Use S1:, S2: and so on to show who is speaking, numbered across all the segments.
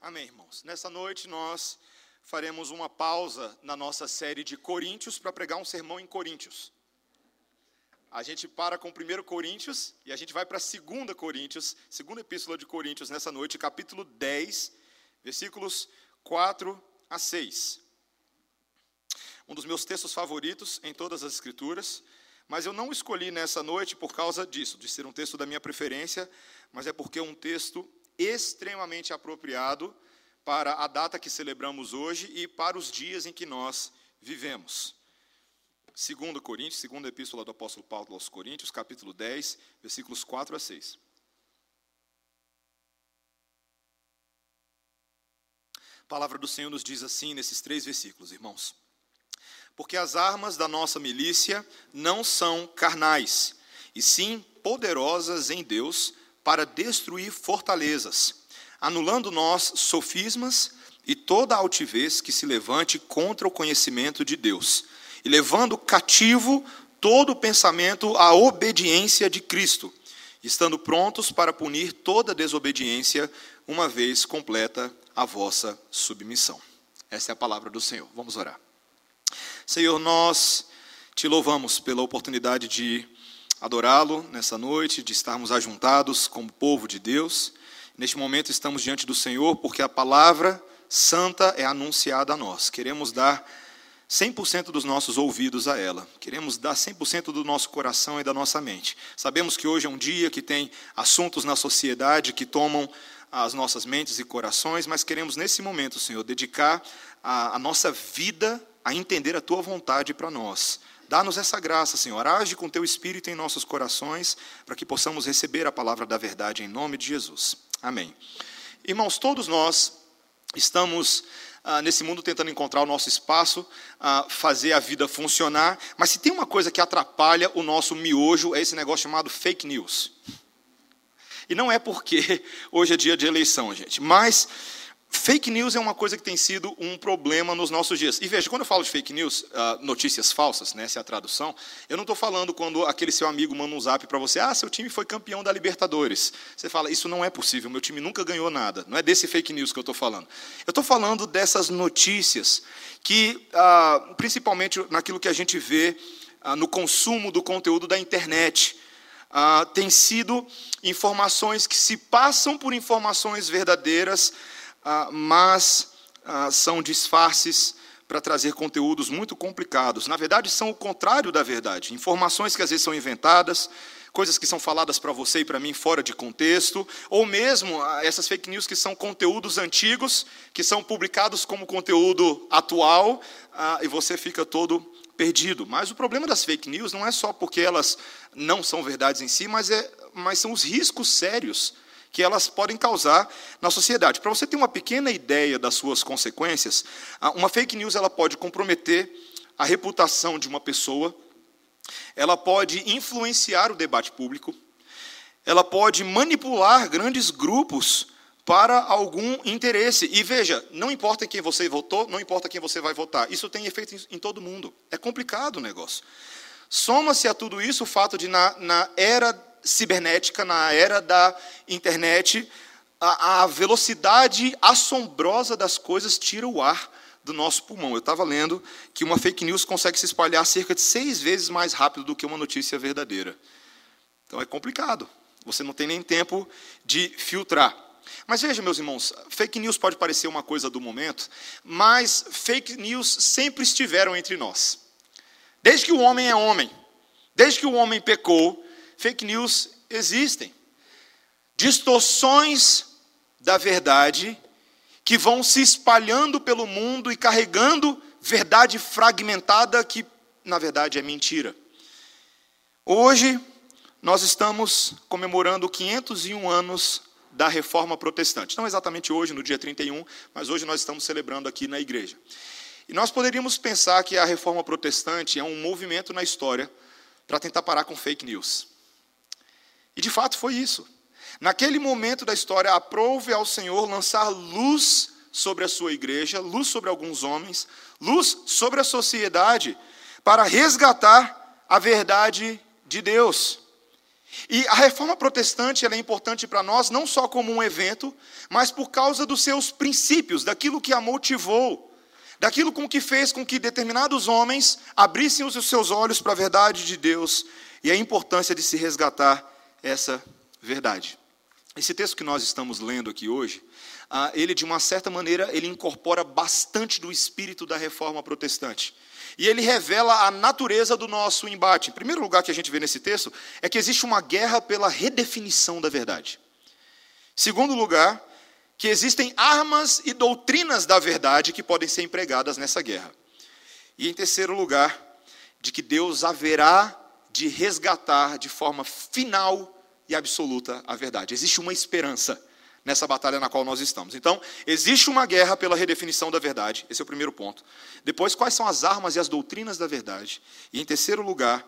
S1: Amém, irmãos. Nessa noite nós faremos uma pausa na nossa série de Coríntios para pregar um sermão em Coríntios. A gente para com 1 Coríntios e a gente vai para 2 Coríntios, segunda epístola de Coríntios nessa noite, capítulo 10, versículos 4 a 6. Um dos meus textos favoritos em todas as escrituras, mas eu não escolhi nessa noite por causa disso, de ser um texto da minha preferência, mas é porque é um texto extremamente apropriado para a data que celebramos hoje e para os dias em que nós vivemos. Segundo Coríntios, segunda epístola do apóstolo Paulo aos Coríntios, capítulo 10, versículos 4 a 6. A palavra do Senhor nos diz assim nesses três versículos, irmãos. Porque as armas da nossa milícia não são carnais, e sim poderosas em Deus para destruir fortalezas, anulando nós sofismas e toda altivez que se levante contra o conhecimento de Deus, e levando cativo todo o pensamento à obediência de Cristo, estando prontos para punir toda desobediência, uma vez completa a vossa submissão. Essa é a palavra do Senhor. Vamos orar. Senhor, nós te louvamos pela oportunidade de adorá-lo nessa noite, de estarmos ajuntados como povo de Deus. Neste momento estamos diante do Senhor porque a palavra santa é anunciada a nós. Queremos dar 100% dos nossos ouvidos a ela. Queremos dar 100% do nosso coração e da nossa mente. Sabemos que hoje é um dia que tem assuntos na sociedade que tomam as nossas mentes e corações, mas queremos nesse momento, Senhor, dedicar a, a nossa vida a entender a tua vontade para nós. Dá-nos essa graça, Senhor. Age com teu espírito em nossos corações, para que possamos receber a palavra da verdade em nome de Jesus. Amém. Irmãos, todos nós estamos ah, nesse mundo tentando encontrar o nosso espaço, ah, fazer a vida funcionar, mas se tem uma coisa que atrapalha o nosso miojo, é esse negócio chamado fake news. E não é porque hoje é dia de eleição, gente, mas Fake news é uma coisa que tem sido um problema nos nossos dias. E veja, quando eu falo de fake news, uh, notícias falsas, né, essa é a tradução, eu não estou falando quando aquele seu amigo manda um zap para você, ah, seu time foi campeão da Libertadores. Você fala, isso não é possível, meu time nunca ganhou nada. Não é desse fake news que eu estou falando. Eu estou falando dessas notícias que, uh, principalmente naquilo que a gente vê uh, no consumo do conteúdo da internet, uh, tem sido informações que se passam por informações verdadeiras, ah, mas ah, são disfarces para trazer conteúdos muito complicados. Na verdade, são o contrário da verdade. Informações que às vezes são inventadas, coisas que são faladas para você e para mim fora de contexto, ou mesmo ah, essas fake news que são conteúdos antigos, que são publicados como conteúdo atual, e você fica todo perdido. Mas o problema das fake news não é só porque elas não são verdades em si, mas, é, mas são os riscos sérios que elas podem causar na sociedade. Para você ter uma pequena ideia das suas consequências, uma fake news ela pode comprometer a reputação de uma pessoa, ela pode influenciar o debate público, ela pode manipular grandes grupos para algum interesse. E veja, não importa quem você votou, não importa quem você vai votar, isso tem efeito em todo mundo. É complicado o negócio. Soma-se a tudo isso o fato de, na, na era cibernética, na era da internet, a, a velocidade assombrosa das coisas tira o ar do nosso pulmão. Eu estava lendo que uma fake news consegue se espalhar cerca de seis vezes mais rápido do que uma notícia verdadeira. Então é complicado. Você não tem nem tempo de filtrar. Mas veja, meus irmãos, fake news pode parecer uma coisa do momento, mas fake news sempre estiveram entre nós. Desde que o homem é homem, desde que o homem pecou, fake news existem. Distorções da verdade que vão se espalhando pelo mundo e carregando verdade fragmentada que, na verdade, é mentira. Hoje, nós estamos comemorando 501 anos da reforma protestante. Não exatamente hoje, no dia 31, mas hoje nós estamos celebrando aqui na igreja. E nós poderíamos pensar que a reforma protestante é um movimento na história para tentar parar com fake news. E de fato foi isso. Naquele momento da história, aprove ao Senhor lançar luz sobre a sua igreja, luz sobre alguns homens, luz sobre a sociedade, para resgatar a verdade de Deus. E a reforma protestante é importante para nós não só como um evento, mas por causa dos seus princípios, daquilo que a motivou, daquilo com que fez com que determinados homens abrissem os seus olhos para a verdade de Deus e a importância de se resgatar essa verdade. Esse texto que nós estamos lendo aqui hoje, ah, ele de uma certa maneira ele incorpora bastante do espírito da reforma protestante. E ele revela a natureza do nosso embate. Em primeiro lugar que a gente vê nesse texto é que existe uma guerra pela redefinição da verdade. Segundo lugar, que existem armas e doutrinas da verdade que podem ser empregadas nessa guerra. E em terceiro lugar, de que Deus haverá de resgatar de forma final e absoluta a verdade. Existe uma esperança nessa batalha na qual nós estamos. Então, existe uma guerra pela redefinição da verdade, esse é o primeiro ponto. Depois, quais são as armas e as doutrinas da verdade? E em terceiro lugar,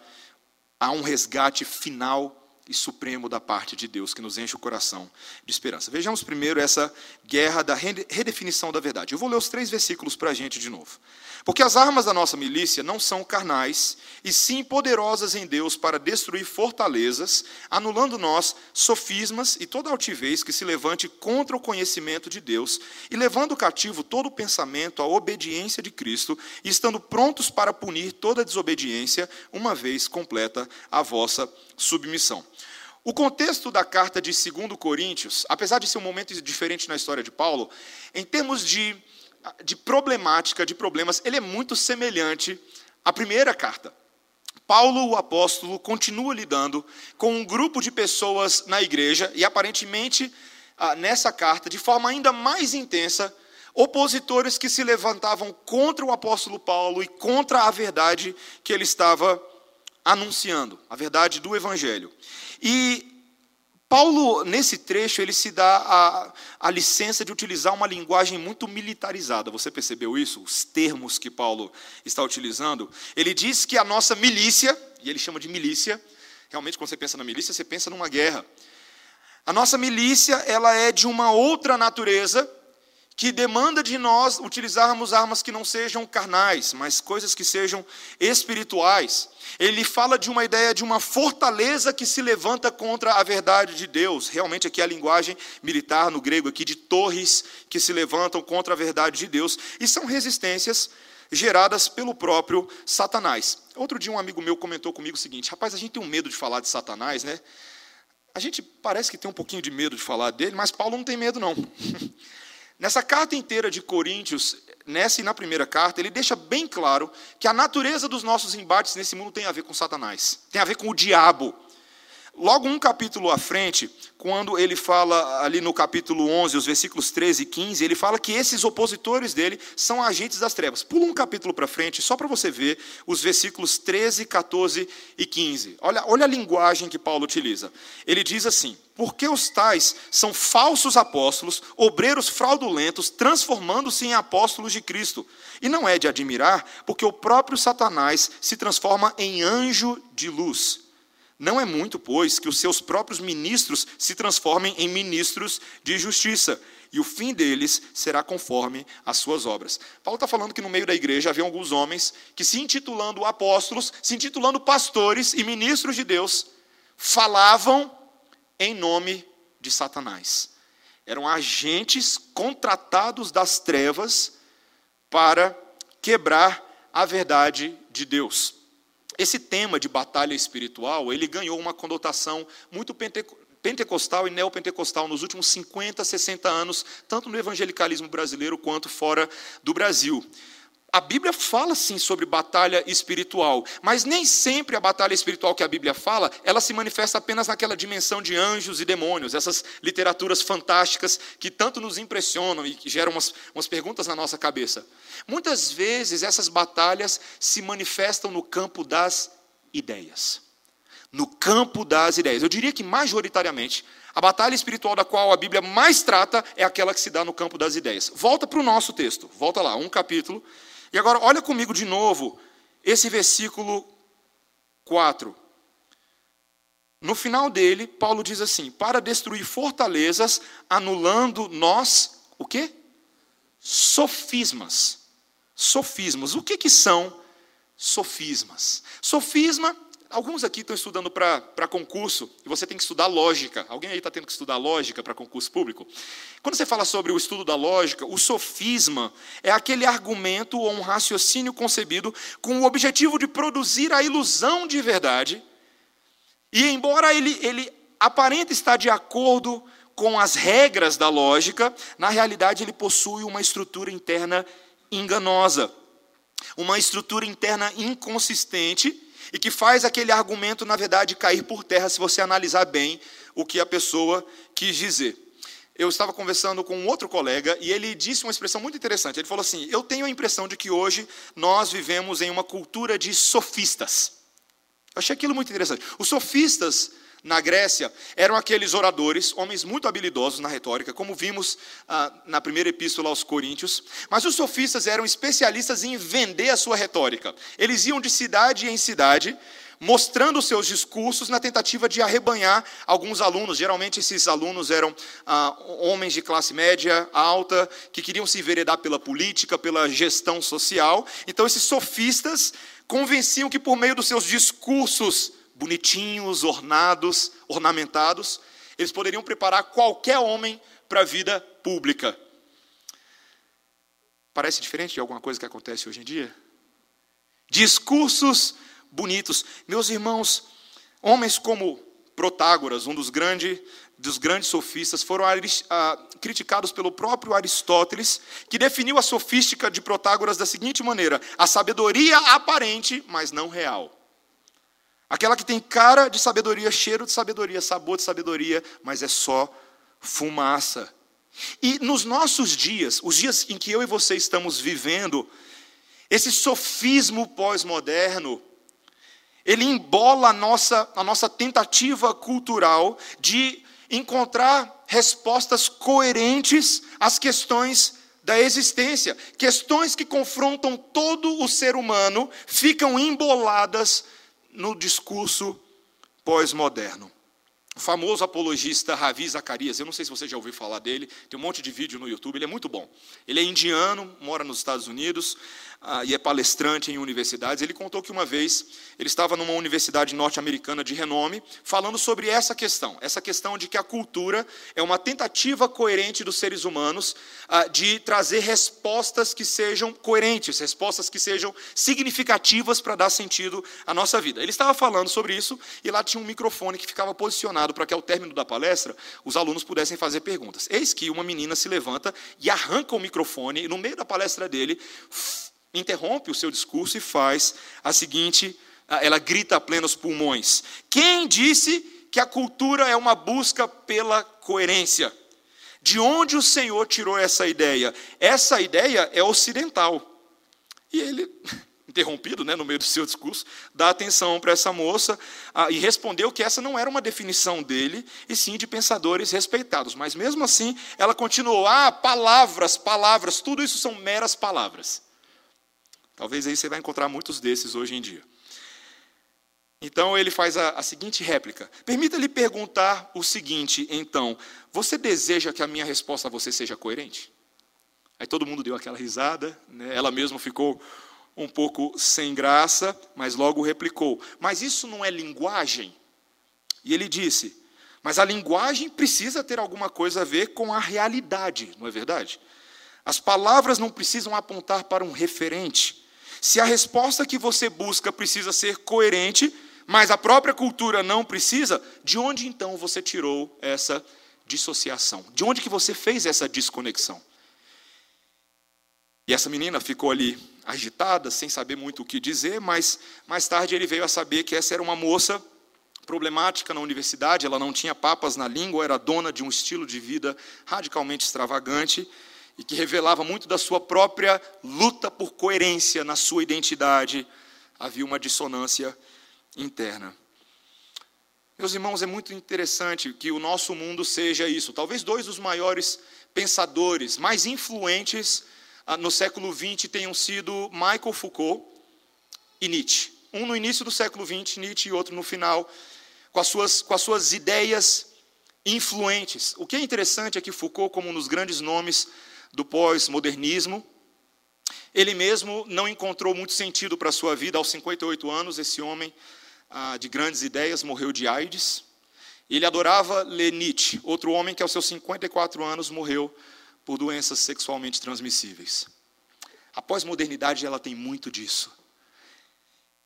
S1: há um resgate final e supremo da parte de Deus que nos enche o coração de esperança. Vejamos primeiro essa guerra da redefinição da verdade. Eu vou ler os três versículos para a gente de novo. Porque as armas da nossa milícia não são carnais, e sim poderosas em Deus para destruir fortalezas, anulando nós sofismas e toda altivez que se levante contra o conhecimento de Deus, e levando cativo todo o pensamento à obediência de Cristo, e estando prontos para punir toda desobediência, uma vez completa a vossa submissão. O contexto da carta de 2 Coríntios, apesar de ser um momento diferente na história de Paulo, em termos de de problemática, de problemas, ele é muito semelhante à primeira carta. Paulo, o apóstolo, continua lidando com um grupo de pessoas na igreja e, aparentemente, ah, nessa carta, de forma ainda mais intensa, opositores que se levantavam contra o apóstolo Paulo e contra a verdade que ele estava anunciando, a verdade do evangelho. E Paulo, nesse trecho, ele se dá a, a, licença de utilizar uma linguagem muito militarizada. Você percebeu isso? Os termos que Paulo está utilizando. Ele diz que a nossa milícia, e ele chama de milícia, realmente, quando você pensa na milícia, você pensa numa guerra. A nossa milícia, ela é de uma outra natureza, que demanda de nós utilizarmos armas que não sejam carnais, mas coisas que sejam espirituais. Ele fala de uma ideia de uma fortaleza que se levanta contra a verdade de Deus. Realmente aqui é a linguagem militar no grego aqui de torres que se levantam contra a verdade de Deus e são resistências geradas pelo próprio Satanás. Outro dia um amigo meu comentou comigo o seguinte: "Rapaz, a gente tem um medo de falar de Satanás, né? A gente parece que tem um pouquinho de medo de falar dele, mas Paulo não tem medo não. Nessa carta inteira de Coríntios, nessa e na primeira carta, ele deixa bem claro que a natureza dos nossos embates nesse mundo tem a ver com Satanás, tem a ver com o diabo. Logo um capítulo à frente, quando ele fala ali no capítulo 11, os versículos 13 e 15, ele fala que esses opositores dele são agentes das trevas. Pula um capítulo para frente, só para você ver os versículos 13, 14 e 15. Olha, olha a linguagem que Paulo utiliza. Ele diz assim: Porque os tais são falsos apóstolos, obreiros fraudulentos, transformando-se em apóstolos de Cristo. E não é de admirar, porque o próprio Satanás se transforma em anjo de luz. Não é muito, pois, que os seus próprios ministros se transformem em ministros de justiça, e o fim deles será conforme as suas obras. Paulo está falando que no meio da igreja havia alguns homens que, se intitulando apóstolos, se intitulando pastores e ministros de Deus, falavam em nome de Satanás. Eram agentes contratados das trevas para quebrar a verdade de Deus. Esse tema de batalha espiritual, ele ganhou uma conotação muito pentecostal e neopentecostal nos últimos 50, 60 anos, tanto no evangelicalismo brasileiro quanto fora do Brasil. A Bíblia fala sim sobre batalha espiritual, mas nem sempre a batalha espiritual que a Bíblia fala, ela se manifesta apenas naquela dimensão de anjos e demônios, essas literaturas fantásticas que tanto nos impressionam e geram umas, umas perguntas na nossa cabeça. Muitas vezes essas batalhas se manifestam no campo das ideias. No campo das ideias. Eu diria que majoritariamente a batalha espiritual da qual a Bíblia mais trata é aquela que se dá no campo das ideias. Volta para o nosso texto, volta lá, um capítulo e agora, olha comigo de novo esse versículo 4. No final dele, Paulo diz assim: para destruir fortalezas, anulando nós, o quê? Sofismas. Sofismas. O que, que são sofismas? Sofisma, alguns aqui estão estudando para concurso e você tem que estudar lógica. Alguém aí está tendo que estudar lógica para concurso público? Quando você fala sobre o estudo da lógica, o sofisma é aquele argumento ou um raciocínio concebido com o objetivo de produzir a ilusão de verdade. E embora ele, ele aparente estar de acordo com as regras da lógica, na realidade ele possui uma estrutura interna enganosa, uma estrutura interna inconsistente e que faz aquele argumento, na verdade, cair por terra se você analisar bem o que a pessoa quis dizer. Eu estava conversando com um outro colega e ele disse uma expressão muito interessante. Ele falou assim: Eu tenho a impressão de que hoje nós vivemos em uma cultura de sofistas. Eu achei aquilo muito interessante. Os sofistas na Grécia eram aqueles oradores, homens muito habilidosos na retórica, como vimos ah, na primeira epístola aos Coríntios. Mas os sofistas eram especialistas em vender a sua retórica. Eles iam de cidade em cidade, mostrando seus discursos na tentativa de arrebanhar alguns alunos. Geralmente esses alunos eram ah, homens de classe média alta, que queriam se enveredar pela política, pela gestão social. Então esses sofistas convenciam que por meio dos seus discursos bonitinhos, ornados, ornamentados, eles poderiam preparar qualquer homem para a vida pública. Parece diferente de alguma coisa que acontece hoje em dia? Discursos bonitos. Meus irmãos, homens como Protágoras, um dos, grande, dos grandes sofistas, foram ah, criticados pelo próprio Aristóteles, que definiu a sofística de Protágoras da seguinte maneira: a sabedoria aparente, mas não real. Aquela que tem cara de sabedoria, cheiro de sabedoria, sabor de sabedoria, mas é só fumaça. E nos nossos dias, os dias em que eu e você estamos vivendo, esse sofismo pós-moderno, ele embola a nossa, a nossa tentativa cultural de encontrar respostas coerentes às questões da existência. Questões que confrontam todo o ser humano ficam emboladas no discurso pós-moderno. O famoso apologista Ravi Zacarias, eu não sei se você já ouviu falar dele, tem um monte de vídeo no YouTube, ele é muito bom. Ele é indiano, mora nos Estados Unidos, ah, e é palestrante em universidades. Ele contou que uma vez ele estava numa universidade norte-americana de renome, falando sobre essa questão, essa questão de que a cultura é uma tentativa coerente dos seres humanos ah, de trazer respostas que sejam coerentes, respostas que sejam significativas para dar sentido à nossa vida. Ele estava falando sobre isso e lá tinha um microfone que ficava posicionado para que ao término da palestra os alunos pudessem fazer perguntas. Eis que uma menina se levanta e arranca o microfone e no meio da palestra dele interrompe o seu discurso e faz a seguinte, ela grita a plenos pulmões: Quem disse que a cultura é uma busca pela coerência? De onde o Senhor tirou essa ideia? Essa ideia é ocidental. E ele, interrompido né, no meio do seu discurso, dá atenção para essa moça ah, e respondeu que essa não era uma definição dele, e sim de pensadores respeitados. Mas mesmo assim, ela continuou: ah, palavras, palavras, tudo isso são meras palavras. Talvez aí você vai encontrar muitos desses hoje em dia. Então ele faz a, a seguinte réplica: Permita-lhe perguntar o seguinte, então, você deseja que a minha resposta a você seja coerente? Aí todo mundo deu aquela risada, né? ela mesma ficou um pouco sem graça, mas logo replicou: Mas isso não é linguagem? E ele disse: Mas a linguagem precisa ter alguma coisa a ver com a realidade, não é verdade? As palavras não precisam apontar para um referente. Se a resposta que você busca precisa ser coerente, mas a própria cultura não precisa, de onde então você tirou essa dissociação? De onde que você fez essa desconexão? E essa menina ficou ali agitada, sem saber muito o que dizer, mas mais tarde ele veio a saber que essa era uma moça problemática na universidade, ela não tinha papas na língua, era dona de um estilo de vida radicalmente extravagante e que revelava muito da sua própria luta por coerência na sua identidade. Havia uma dissonância interna. Meus irmãos, é muito interessante que o nosso mundo seja isso. Talvez dois dos maiores pensadores, mais influentes ah, no século XX tenham sido Michael Foucault e Nietzsche. Um no início do século XX, Nietzsche, e outro no final, com as suas, com as suas ideias influentes. O que é interessante é que Foucault, como um dos grandes nomes do pós-modernismo. Ele mesmo não encontrou muito sentido para a sua vida aos 58 anos. Esse homem ah, de grandes ideias, morreu de AIDS. Ele adorava ler Nietzsche, outro homem que aos seus 54 anos morreu por doenças sexualmente transmissíveis. A pós-modernidade ela tem muito disso.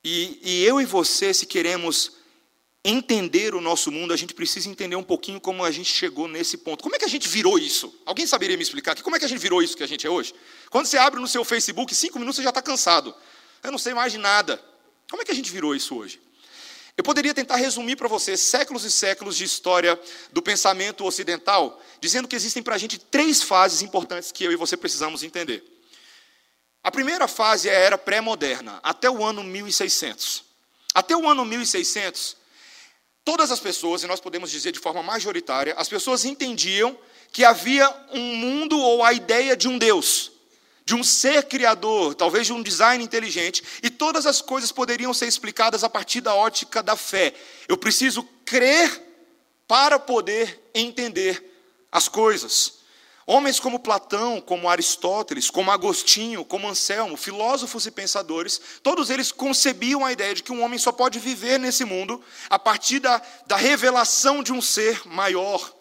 S1: E, e eu e você, se queremos entender o nosso mundo, a gente precisa entender um pouquinho como a gente chegou nesse ponto. Como é que a gente virou isso? Alguém saberia me explicar aqui? Como é que a gente virou isso que a gente é hoje? Quando você abre no seu Facebook, cinco minutos você já está cansado. Eu não sei mais de nada. Como é que a gente virou isso hoje? Eu poderia tentar resumir para você séculos e séculos de história do pensamento ocidental, dizendo que existem para a gente três fases importantes que eu e você precisamos entender. A primeira fase é a era pré-moderna, até o ano 1600. Até o ano 1600, Todas as pessoas, e nós podemos dizer de forma majoritária, as pessoas entendiam que havia um mundo ou a ideia de um Deus, de um ser criador, talvez de um design inteligente, e todas as coisas poderiam ser explicadas a partir da ótica da fé. Eu preciso crer para poder entender as coisas. Homens como Platão, como Aristóteles, como Agostinho, como Anselmo, filósofos e pensadores, todos eles concebiam a ideia de que um homem só pode viver nesse mundo a partir da, da revelação de um ser maior,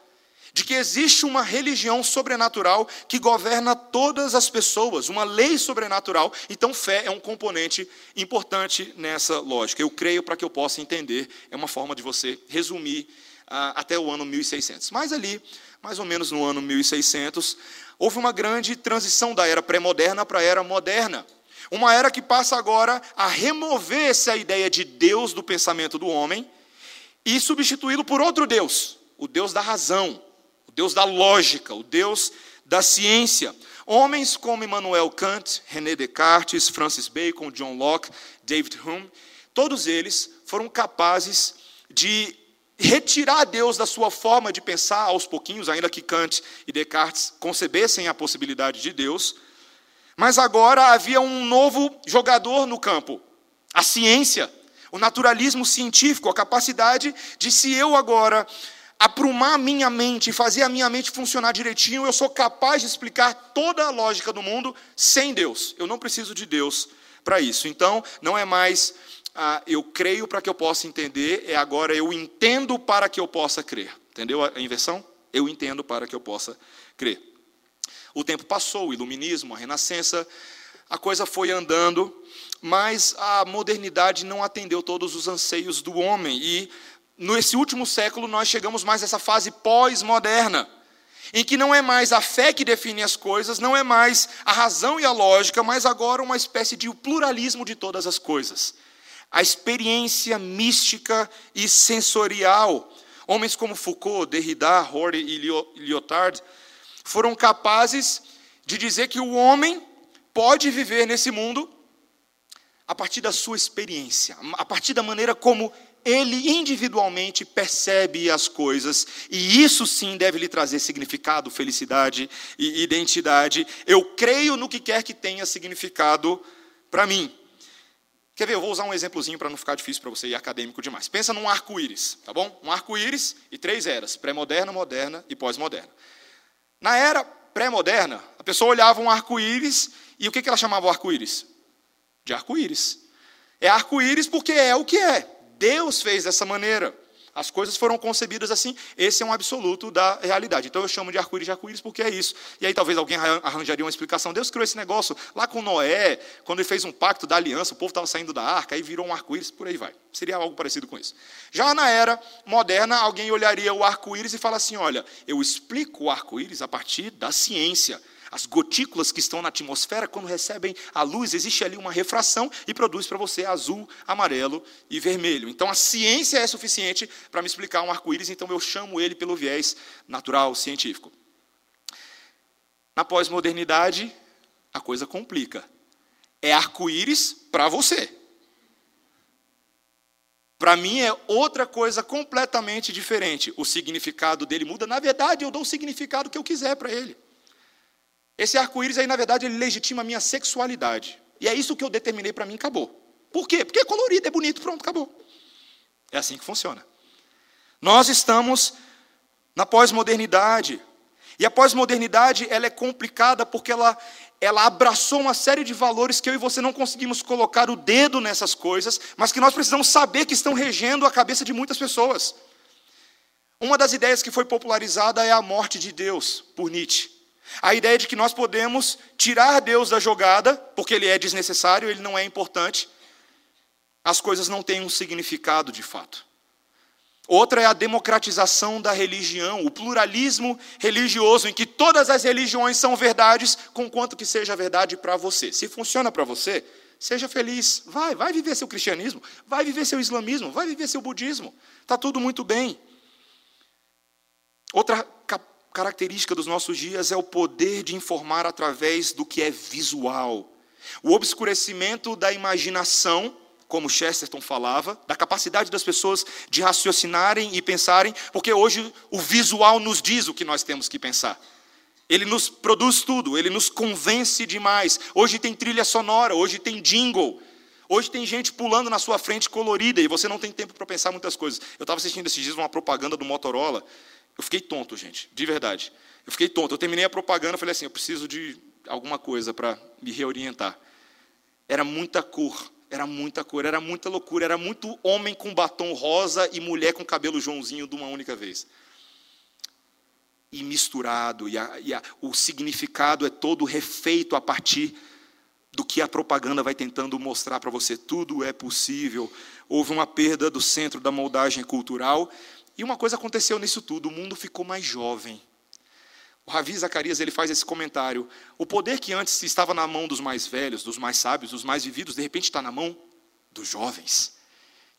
S1: de que existe uma religião sobrenatural que governa todas as pessoas, uma lei sobrenatural. Então, fé é um componente importante nessa lógica. Eu creio para que eu possa entender, é uma forma de você resumir ah, até o ano 1600. Mas ali mais ou menos no ano 1600, houve uma grande transição da era pré-moderna para a era moderna. Uma era que passa agora a remover essa ideia de Deus do pensamento do homem e substituí-lo por outro Deus, o Deus da razão, o Deus da lógica, o Deus da ciência. Homens como Immanuel Kant, René Descartes, Francis Bacon, John Locke, David Hume, todos eles foram capazes de retirar Deus da sua forma de pensar aos pouquinhos, ainda que Kant e Descartes concebessem a possibilidade de Deus. Mas agora havia um novo jogador no campo, a ciência, o naturalismo científico, a capacidade de, se eu agora aprumar minha mente fazer a minha mente funcionar direitinho, eu sou capaz de explicar toda a lógica do mundo sem Deus. Eu não preciso de Deus para isso. Então, não é mais ah, eu creio para que eu possa entender, é agora eu entendo para que eu possa crer. Entendeu a inversão? Eu entendo para que eu possa crer. O tempo passou, o iluminismo, a renascença, a coisa foi andando, mas a modernidade não atendeu todos os anseios do homem. E nesse último século nós chegamos mais a essa fase pós-moderna, em que não é mais a fé que define as coisas, não é mais a razão e a lógica, mas agora uma espécie de pluralismo de todas as coisas a experiência mística e sensorial. Homens como Foucault, Derrida, Horde e Lyotard foram capazes de dizer que o homem pode viver nesse mundo a partir da sua experiência, a partir da maneira como ele individualmente percebe as coisas, e isso sim deve lhe trazer significado, felicidade e identidade. Eu creio no que quer que tenha significado para mim. Quer ver? Eu vou usar um exemplozinho para não ficar difícil para você e acadêmico demais. Pensa num arco-íris, tá bom? Um arco-íris e três eras: pré-moderna, moderna e pós-moderna. Na era pré-moderna, a pessoa olhava um arco-íris e o que ela chamava o arco-íris? De arco-íris. É arco-íris porque é o que é. Deus fez dessa maneira. As coisas foram concebidas assim, esse é um absoluto da realidade. Então eu chamo de arco-íris de arco-íris porque é isso. E aí talvez alguém arranjaria uma explicação. Deus criou esse negócio lá com Noé, quando ele fez um pacto da aliança, o povo estava saindo da arca, aí virou um arco-íris, por aí vai. Seria algo parecido com isso. Já na era moderna, alguém olharia o arco-íris e fala assim: olha, eu explico o arco-íris a partir da ciência. As gotículas que estão na atmosfera, quando recebem a luz, existe ali uma refração e produz para você azul, amarelo e vermelho. Então a ciência é suficiente para me explicar um arco-íris, então eu chamo ele pelo viés natural, científico. Na pós-modernidade, a coisa complica. É arco-íris para você. Para mim é outra coisa completamente diferente. O significado dele muda. Na verdade, eu dou o significado que eu quiser para ele. Esse arco-íris aí, na verdade, ele legitima a minha sexualidade. E é isso que eu determinei para mim, acabou. Por quê? Porque é colorido, é bonito, pronto, acabou. É assim que funciona. Nós estamos na pós-modernidade. E a pós-modernidade, ela é complicada porque ela, ela abraçou uma série de valores que eu e você não conseguimos colocar o dedo nessas coisas, mas que nós precisamos saber que estão regendo a cabeça de muitas pessoas. Uma das ideias que foi popularizada é a morte de Deus, por Nietzsche. A ideia de que nós podemos tirar Deus da jogada, porque ele é desnecessário, ele não é importante, as coisas não têm um significado de fato. Outra é a democratização da religião, o pluralismo religioso, em que todas as religiões são verdades, conquanto que seja verdade para você. Se funciona para você, seja feliz. Vai, vai viver seu cristianismo, vai viver seu islamismo, vai viver seu budismo. Está tudo muito bem. Outra característica dos nossos dias é o poder de informar através do que é visual. O obscurecimento da imaginação como Chesterton falava, da capacidade das pessoas de raciocinarem e pensarem, porque hoje o visual nos diz o que nós temos que pensar. Ele nos produz tudo, ele nos convence demais. Hoje tem trilha sonora, hoje tem jingle. Hoje tem gente pulando na sua frente colorida e você não tem tempo para pensar muitas coisas. Eu estava assistindo esses dias uma propaganda do Motorola. Eu fiquei tonto, gente, de verdade. Eu fiquei tonto. Eu terminei a propaganda, falei assim, eu preciso de alguma coisa para me reorientar. Era muita cor, era muita cor, era muita loucura, era muito homem com batom rosa e mulher com cabelo Joãozinho de uma única vez. E misturado, e, a, e a, o significado é todo refeito a partir do que a propaganda vai tentando mostrar para você. Tudo é possível. Houve uma perda do centro da moldagem cultural, e uma coisa aconteceu nisso tudo: o mundo ficou mais jovem. O Ravi Zacarias ele faz esse comentário. O poder que antes estava na mão dos mais velhos, dos mais sábios, dos mais vividos, de repente está na mão dos jovens.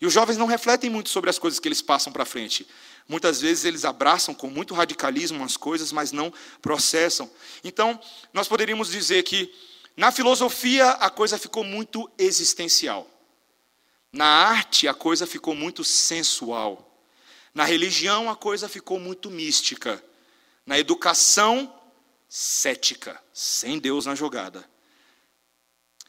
S1: E os jovens não refletem muito sobre as coisas que eles passam para frente. Muitas vezes eles abraçam com muito radicalismo as coisas, mas não processam. Então, nós poderíamos dizer que na filosofia a coisa ficou muito existencial. Na arte a coisa ficou muito sensual. Na religião a coisa ficou muito mística na educação cética, sem Deus na jogada.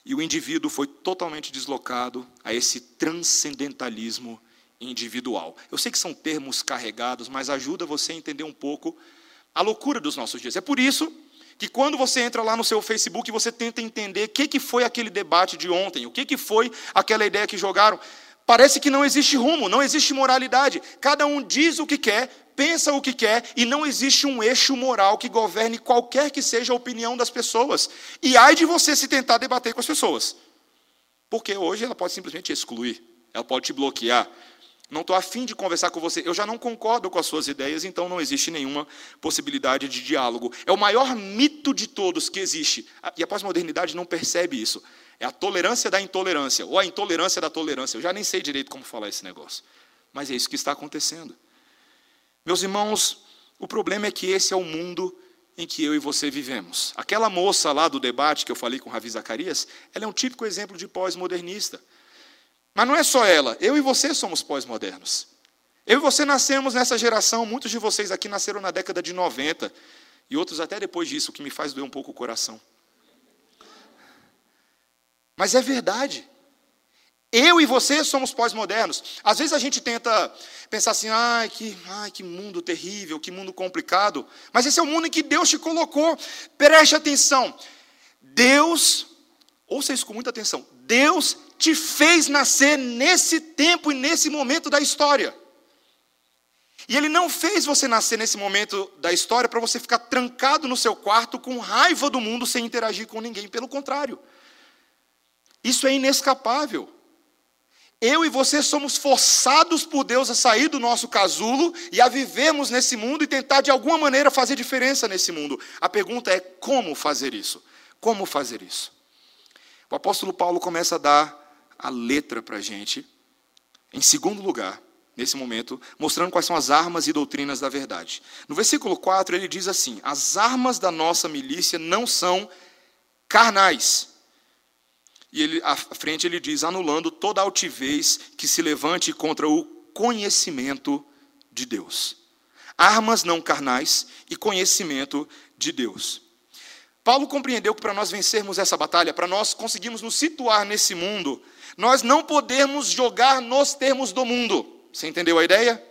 S1: E o indivíduo foi totalmente deslocado a esse transcendentalismo individual. Eu sei que são termos carregados, mas ajuda você a entender um pouco a loucura dos nossos dias. É por isso que quando você entra lá no seu Facebook, você tenta entender o que, que foi aquele debate de ontem, o que, que foi aquela ideia que jogaram. Parece que não existe rumo, não existe moralidade. Cada um diz o que quer, pensa o que quer e não existe um eixo moral que governe qualquer que seja a opinião das pessoas. E ai de você se tentar debater com as pessoas. Porque hoje ela pode simplesmente excluir, ela pode te bloquear. Não estou afim de conversar com você, eu já não concordo com as suas ideias, então não existe nenhuma possibilidade de diálogo. É o maior mito de todos que existe. E a pós-modernidade não percebe isso. É a tolerância da intolerância, ou a intolerância da tolerância. Eu já nem sei direito como falar esse negócio. Mas é isso que está acontecendo. Meus irmãos, o problema é que esse é o mundo em que eu e você vivemos. Aquela moça lá do debate que eu falei com Ravi Zacarias, ela é um típico exemplo de pós-modernista. Mas não é só ela, eu e você somos pós-modernos. Eu e você nascemos nessa geração, muitos de vocês aqui nasceram na década de 90, e outros até depois disso, o que me faz doer um pouco o coração. Mas é verdade. Eu e você somos pós-modernos. Às vezes a gente tenta pensar assim, ai que, ai, que mundo terrível, que mundo complicado. Mas esse é o mundo em que Deus te colocou. Preste atenção. Deus, ouça isso com muita atenção, Deus te fez nascer nesse tempo e nesse momento da história. E Ele não fez você nascer nesse momento da história para você ficar trancado no seu quarto com raiva do mundo sem interagir com ninguém. Pelo contrário. Isso é inescapável. Eu e você somos forçados por Deus a sair do nosso casulo e a vivermos nesse mundo e tentar de alguma maneira fazer diferença nesse mundo. A pergunta é como fazer isso? Como fazer isso? O apóstolo Paulo começa a dar a letra para a gente, em segundo lugar, nesse momento, mostrando quais são as armas e doutrinas da verdade. No versículo 4, ele diz assim: As armas da nossa milícia não são carnais e ele, à frente ele diz: anulando toda altivez que se levante contra o conhecimento de Deus. Armas não carnais e conhecimento de Deus. Paulo compreendeu que para nós vencermos essa batalha, para nós conseguirmos nos situar nesse mundo, nós não podemos jogar nos termos do mundo. Você entendeu a ideia?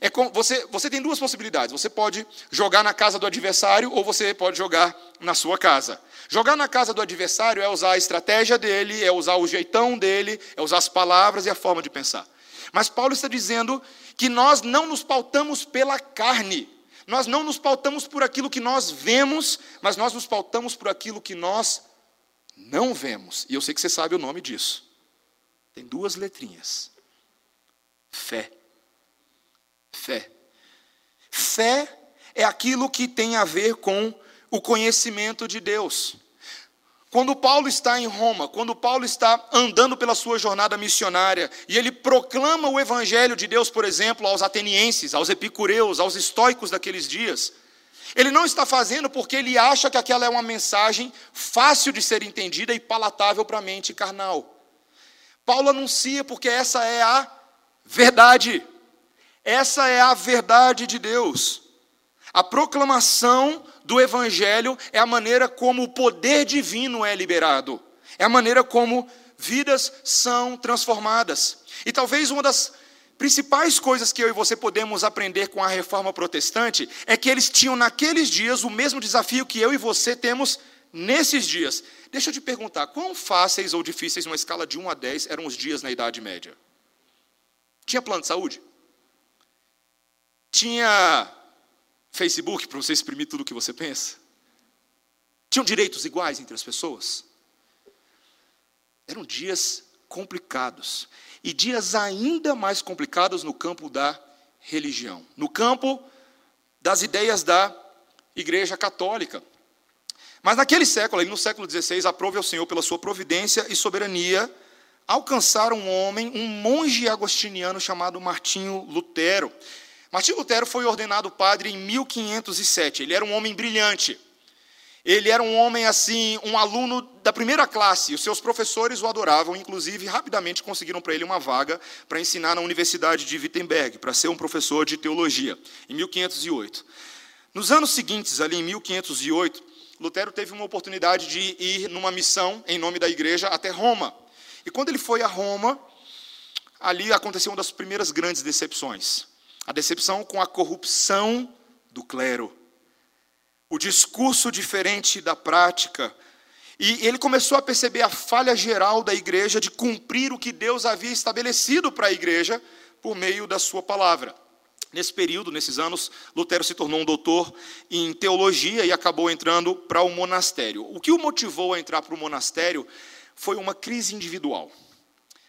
S1: É você, você tem duas possibilidades. Você pode jogar na casa do adversário ou você pode jogar na sua casa. Jogar na casa do adversário é usar a estratégia dele, é usar o jeitão dele, é usar as palavras e a forma de pensar. Mas Paulo está dizendo que nós não nos pautamos pela carne, nós não nos pautamos por aquilo que nós vemos, mas nós nos pautamos por aquilo que nós não vemos. E eu sei que você sabe o nome disso. Tem duas letrinhas: fé. Fé. Fé é aquilo que tem a ver com o conhecimento de Deus. Quando Paulo está em Roma, quando Paulo está andando pela sua jornada missionária, e ele proclama o evangelho de Deus, por exemplo, aos atenienses, aos epicureus, aos estoicos daqueles dias, ele não está fazendo porque ele acha que aquela é uma mensagem fácil de ser entendida e palatável para a mente carnal. Paulo anuncia porque essa é a verdade. Essa é a verdade de Deus. A proclamação do Evangelho é a maneira como o poder divino é liberado, é a maneira como vidas são transformadas. E talvez uma das principais coisas que eu e você podemos aprender com a reforma protestante é que eles tinham naqueles dias o mesmo desafio que eu e você temos nesses dias. Deixa eu te perguntar, quão fáceis ou difíceis, numa escala de 1 a 10, eram os dias na Idade Média? Tinha plano de saúde? Tinha Facebook para você exprimir tudo o que você pensa? Tinham direitos iguais entre as pessoas? Eram dias complicados. E dias ainda mais complicados no campo da religião, no campo das ideias da Igreja Católica. Mas naquele século, no século XVI, aprove ao Senhor pela sua providência e soberania alcançar um homem, um monge agostiniano chamado Martinho Lutero. Martinho Lutero foi ordenado padre em 1507. Ele era um homem brilhante. Ele era um homem assim, um aluno da primeira classe. Os seus professores o adoravam, inclusive rapidamente conseguiram para ele uma vaga para ensinar na Universidade de Wittenberg, para ser um professor de teologia, em 1508. Nos anos seguintes, ali em 1508, Lutero teve uma oportunidade de ir numa missão em nome da igreja até Roma. E quando ele foi a Roma, ali aconteceu uma das primeiras grandes decepções. A decepção com a corrupção do clero. O discurso diferente da prática. E ele começou a perceber a falha geral da igreja de cumprir o que Deus havia estabelecido para a igreja por meio da sua palavra. Nesse período, nesses anos, Lutero se tornou um doutor em teologia e acabou entrando para o monastério. O que o motivou a entrar para o monastério foi uma crise individual.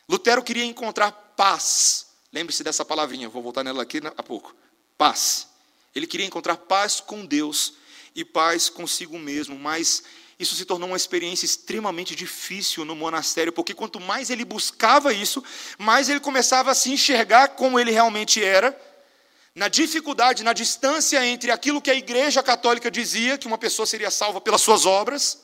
S1: Lutero queria encontrar paz Lembre-se dessa palavrinha, vou voltar nela aqui a pouco. Paz. Ele queria encontrar paz com Deus e paz consigo mesmo, mas isso se tornou uma experiência extremamente difícil no monastério, porque quanto mais ele buscava isso, mais ele começava a se enxergar como ele realmente era, na dificuldade, na distância entre aquilo que a Igreja Católica dizia, que uma pessoa seria salva pelas suas obras,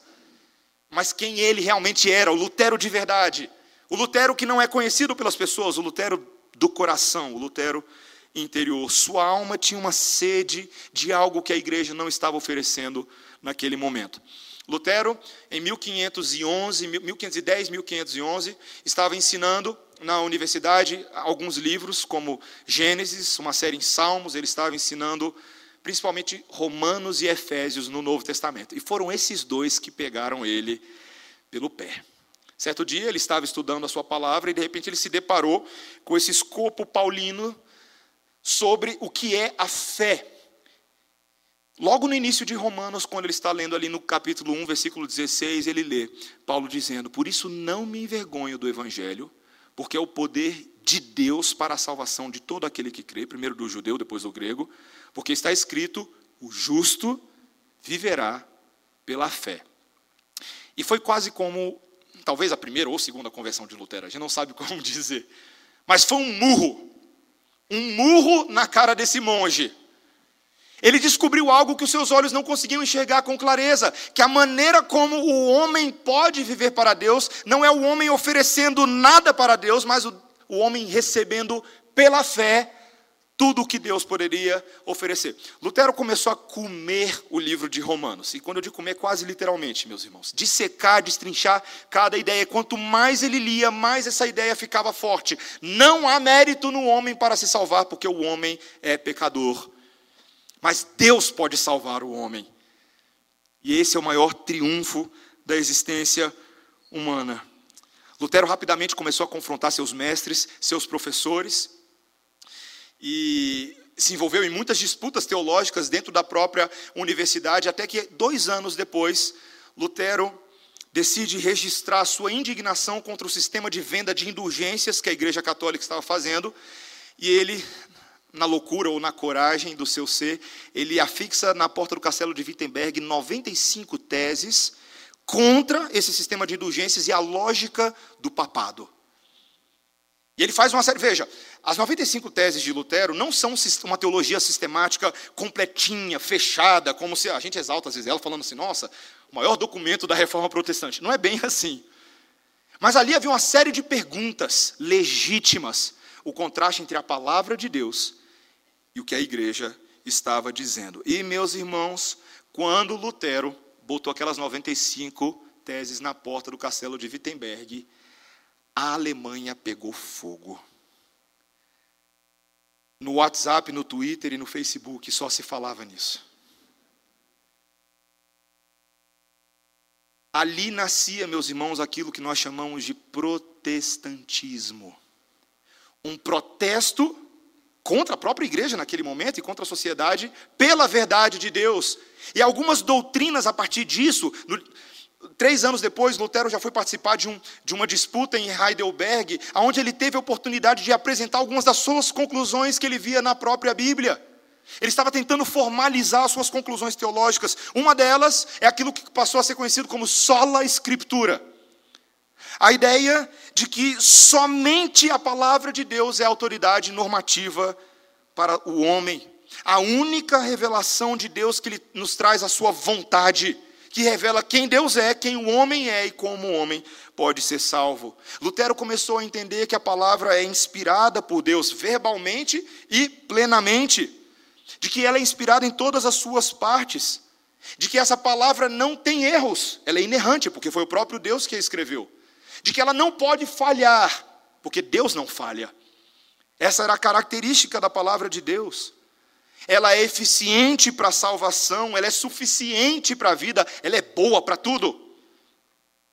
S1: mas quem ele realmente era, o Lutero de verdade. O Lutero que não é conhecido pelas pessoas, o Lutero do coração, o Lutero interior. Sua alma tinha uma sede de algo que a igreja não estava oferecendo naquele momento. Lutero, em 1511, 1510, 1511, estava ensinando na universidade alguns livros, como Gênesis, uma série em Salmos, ele estava ensinando principalmente Romanos e Efésios no Novo Testamento. E foram esses dois que pegaram ele pelo pé. Certo dia ele estava estudando a sua palavra e de repente ele se deparou com esse escopo paulino sobre o que é a fé. Logo no início de Romanos, quando ele está lendo ali no capítulo 1, versículo 16, ele lê Paulo dizendo: Por isso não me envergonho do evangelho, porque é o poder de Deus para a salvação de todo aquele que crê, primeiro do judeu, depois do grego, porque está escrito: o justo viverá pela fé. E foi quase como talvez a primeira ou segunda conversão de Lutero, a gente não sabe como dizer. Mas foi um murro, um murro na cara desse monge. Ele descobriu algo que os seus olhos não conseguiam enxergar com clareza: que a maneira como o homem pode viver para Deus não é o homem oferecendo nada para Deus, mas o, o homem recebendo pela fé tudo o que Deus poderia oferecer. Lutero começou a comer o livro de Romanos, e quando eu digo comer, quase literalmente, meus irmãos, dissecar, destrinchar cada ideia. Quanto mais ele lia, mais essa ideia ficava forte. Não há mérito no homem para se salvar, porque o homem é pecador. Mas Deus pode salvar o homem. E esse é o maior triunfo da existência humana. Lutero rapidamente começou a confrontar seus mestres, seus professores, e se envolveu em muitas disputas teológicas dentro da própria universidade, até que dois anos depois, Lutero decide registrar sua indignação contra o sistema de venda de indulgências que a Igreja Católica estava fazendo, e ele, na loucura ou na coragem do seu ser, ele afixa na porta do castelo de Wittenberg 95 teses contra esse sistema de indulgências e a lógica do papado. E ele faz uma série. Veja, as 95 teses de Lutero não são uma teologia sistemática completinha, fechada, como se a gente exalta às vezes ela, falando assim, nossa, o maior documento da reforma protestante. Não é bem assim. Mas ali havia uma série de perguntas legítimas, o contraste entre a palavra de Deus e o que a igreja estava dizendo. E, meus irmãos, quando Lutero botou aquelas 95 teses na porta do castelo de Wittenberg, a Alemanha pegou fogo. No WhatsApp, no Twitter e no Facebook só se falava nisso. Ali nascia, meus irmãos, aquilo que nós chamamos de protestantismo. Um protesto contra a própria igreja naquele momento e contra a sociedade pela verdade de Deus. E algumas doutrinas a partir disso, no, três anos depois, Lutero já foi participar de, um, de uma disputa em Heidelberg, onde ele teve a oportunidade de apresentar algumas das suas conclusões que ele via na própria Bíblia. Ele estava tentando formalizar as suas conclusões teológicas. Uma delas é aquilo que passou a ser conhecido como sola escritura. A ideia de que somente a palavra de Deus é autoridade normativa para o homem. A única revelação de Deus que nos traz a sua vontade, que revela quem Deus é, quem o homem é e como o homem pode ser salvo. Lutero começou a entender que a palavra é inspirada por Deus verbalmente e plenamente, de que ela é inspirada em todas as suas partes, de que essa palavra não tem erros, ela é inerrante, porque foi o próprio Deus que a escreveu de que ela não pode falhar, porque Deus não falha. Essa era a característica da palavra de Deus. Ela é eficiente para a salvação, ela é suficiente para a vida, ela é boa para tudo.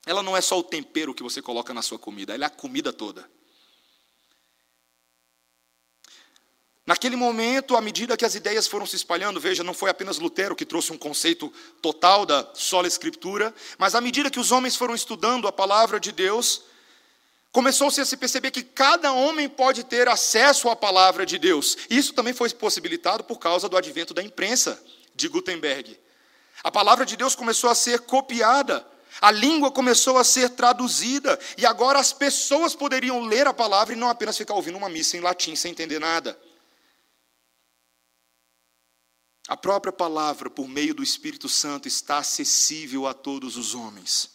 S1: Ela não é só o tempero que você coloca na sua comida, ela é a comida toda. Naquele momento, à medida que as ideias foram se espalhando, veja, não foi apenas Lutero que trouxe um conceito total da sola escritura, mas à medida que os homens foram estudando a palavra de Deus, começou-se a se perceber que cada homem pode ter acesso à palavra de Deus. Isso também foi possibilitado por causa do advento da imprensa de Gutenberg. A palavra de Deus começou a ser copiada, a língua começou a ser traduzida, e agora as pessoas poderiam ler a palavra e não apenas ficar ouvindo uma missa em latim sem entender nada. A própria palavra, por meio do Espírito Santo, está acessível a todos os homens.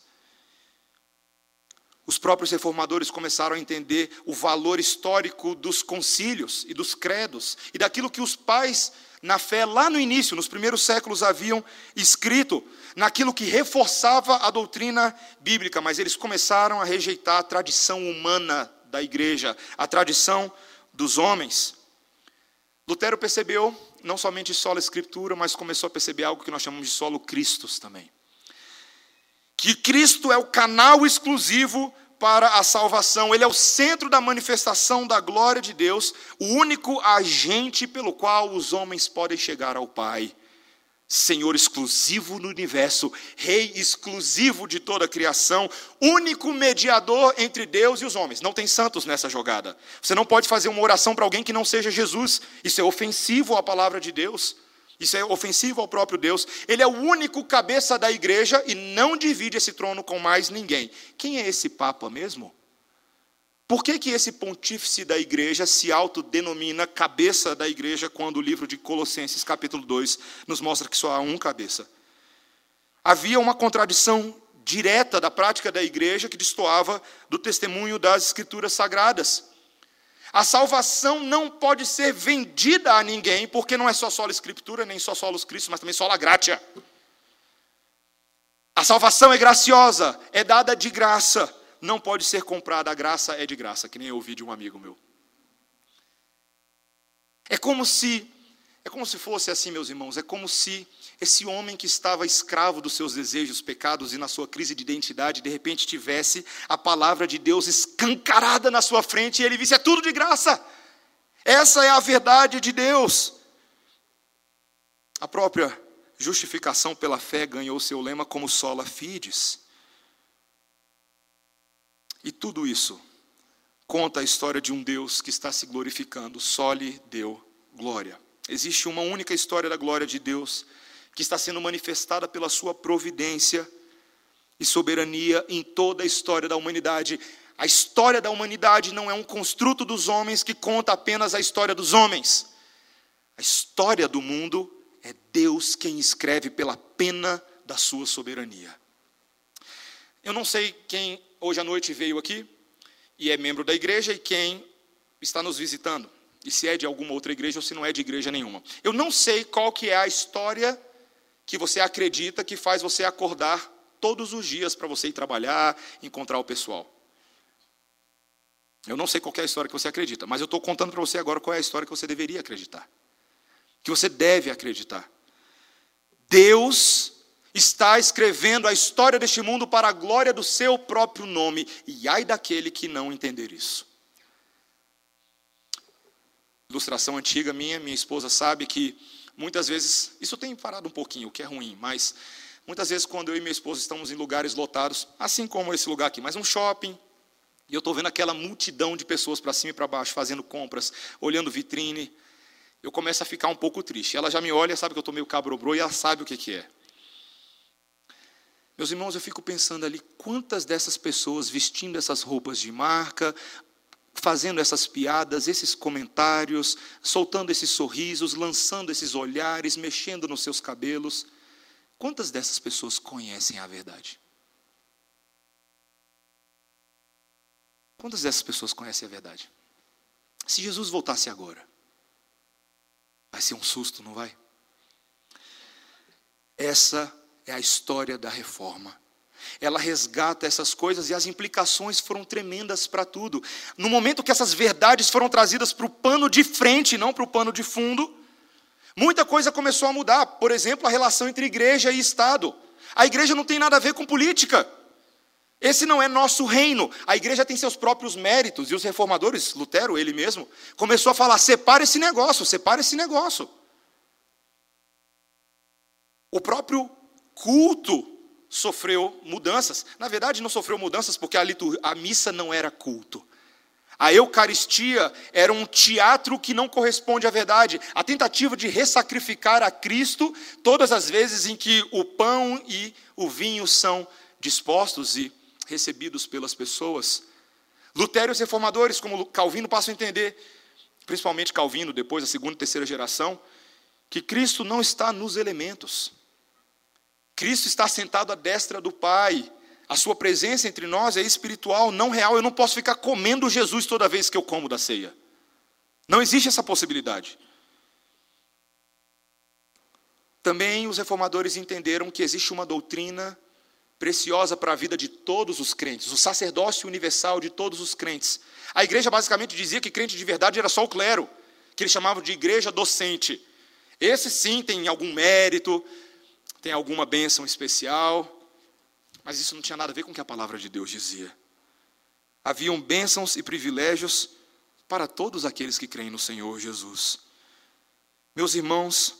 S1: Os próprios reformadores começaram a entender o valor histórico dos concílios e dos credos e daquilo que os pais na fé lá no início, nos primeiros séculos, haviam escrito, naquilo que reforçava a doutrina bíblica, mas eles começaram a rejeitar a tradição humana da igreja, a tradição dos homens. Lutero percebeu não somente solo escritura, mas começou a perceber algo que nós chamamos de solo Cristos também. Que Cristo é o canal exclusivo para a salvação, ele é o centro da manifestação da glória de Deus, o único agente pelo qual os homens podem chegar ao Pai. Senhor exclusivo no universo, Rei exclusivo de toda a criação, único mediador entre Deus e os homens. Não tem santos nessa jogada. Você não pode fazer uma oração para alguém que não seja Jesus. Isso é ofensivo à palavra de Deus. Isso é ofensivo ao próprio Deus. Ele é o único cabeça da igreja e não divide esse trono com mais ninguém. Quem é esse Papa mesmo? Por que, que esse pontífice da igreja se autodenomina cabeça da igreja quando o livro de Colossenses, capítulo 2, nos mostra que só há um cabeça? Havia uma contradição direta da prática da igreja que destoava do testemunho das escrituras sagradas. A salvação não pode ser vendida a ninguém, porque não é só sola escritura, nem só solos Cristo, mas também sola gratia. A salvação é graciosa, é dada de graça, não pode ser comprada, a graça é de graça, que nem eu ouvi de um amigo meu. É como se é como se fosse assim, meus irmãos, é como se esse homem que estava escravo dos seus desejos, pecados e na sua crise de identidade, de repente tivesse a palavra de Deus escancarada na sua frente e ele visse: é tudo de graça. Essa é a verdade de Deus. A própria justificação pela fé ganhou seu lema como sola fides. E tudo isso conta a história de um Deus que está se glorificando, só lhe deu glória. Existe uma única história da glória de Deus que está sendo manifestada pela sua providência e soberania em toda a história da humanidade. A história da humanidade não é um construto dos homens que conta apenas a história dos homens. A história do mundo é Deus quem escreve pela pena da sua soberania. Eu não sei quem hoje à noite veio aqui e é membro da igreja e quem está nos visitando e se é de alguma outra igreja ou se não é de igreja nenhuma. Eu não sei qual que é a história que você acredita que faz você acordar todos os dias para você ir trabalhar, encontrar o pessoal. Eu não sei qual é a história que você acredita, mas eu estou contando para você agora qual é a história que você deveria acreditar. Que você deve acreditar. Deus está escrevendo a história deste mundo para a glória do seu próprio nome, e ai daquele que não entender isso ilustração antiga minha, minha esposa sabe que muitas vezes, isso tem parado um pouquinho, o que é ruim, mas muitas vezes quando eu e minha esposa estamos em lugares lotados, assim como esse lugar aqui, mas um shopping, e eu estou vendo aquela multidão de pessoas para cima e para baixo, fazendo compras, olhando vitrine, eu começo a ficar um pouco triste. Ela já me olha, sabe que eu estou meio cabrobrô e ela sabe o que, que é. Meus irmãos, eu fico pensando ali, quantas dessas pessoas vestindo essas roupas de marca, fazendo essas piadas, esses comentários, soltando esses sorrisos, lançando esses olhares, mexendo nos seus cabelos. Quantas dessas pessoas conhecem a verdade? Quantas dessas pessoas conhecem a verdade? Se Jesus voltasse agora, vai ser um susto, não vai? Essa é a história da reforma ela resgata essas coisas e as implicações foram tremendas para tudo. No momento que essas verdades foram trazidas para o pano de frente, não para o pano de fundo, muita coisa começou a mudar. Por exemplo, a relação entre igreja e Estado. A igreja não tem nada a ver com política. Esse não é nosso reino. A igreja tem seus próprios méritos. E os reformadores, Lutero, ele mesmo, começou a falar: separa esse negócio, separa esse negócio. O próprio culto sofreu mudanças. Na verdade, não sofreu mudanças porque a, litur... a missa não era culto. A Eucaristia era um teatro que não corresponde à verdade. A tentativa de ressacrificar a Cristo todas as vezes em que o pão e o vinho são dispostos e recebidos pelas pessoas. Lutero e os reformadores, como Calvino, passam a entender, principalmente Calvino, depois da segunda e terceira geração, que Cristo não está nos elementos. Cristo está sentado à destra do Pai. A sua presença entre nós é espiritual, não real. Eu não posso ficar comendo Jesus toda vez que eu como da ceia. Não existe essa possibilidade. Também os reformadores entenderam que existe uma doutrina preciosa para a vida de todos os crentes, o sacerdócio universal de todos os crentes. A igreja basicamente dizia que crente de verdade era só o clero, que eles chamavam de igreja docente. Esse sim tem algum mérito, tem alguma bênção especial, mas isso não tinha nada a ver com o que a palavra de Deus dizia. Haviam bênçãos e privilégios para todos aqueles que creem no Senhor Jesus. Meus irmãos,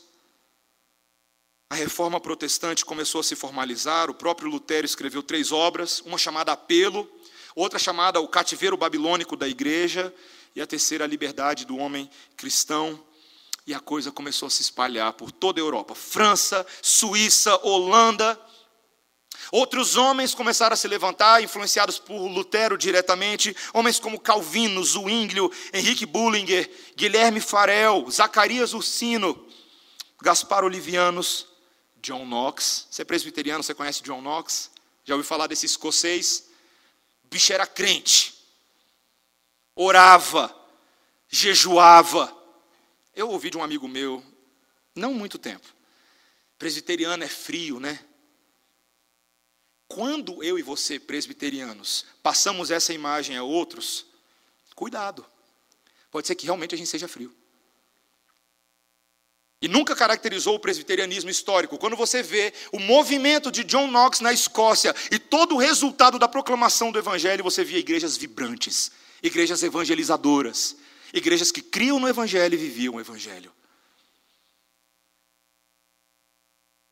S1: a reforma protestante começou a se formalizar, o próprio Lutero escreveu três obras, uma chamada Apelo, outra chamada O Cativeiro Babilônico da Igreja, e a terceira, A Liberdade do Homem Cristão e a coisa começou a se espalhar por toda a Europa França, Suíça, Holanda. Outros homens começaram a se levantar, influenciados por Lutero diretamente, homens como Calvino, Zwinglio, Henrique Bullinger, Guilherme Farel, Zacarias Ursino, Gaspar Olivianos, John Knox. Você é presbiteriano, você conhece John Knox? Já ouviu falar desse escocês? Bicho era crente, orava, jejuava. Eu ouvi de um amigo meu, não muito tempo. Presbiteriano é frio, né? Quando eu e você, presbiterianos, passamos essa imagem a outros, cuidado. Pode ser que realmente a gente seja frio. E nunca caracterizou o presbiterianismo histórico. Quando você vê o movimento de John Knox na Escócia e todo o resultado da proclamação do Evangelho, você via igrejas vibrantes, igrejas evangelizadoras, igrejas que criam no Evangelho e viviam o Evangelho.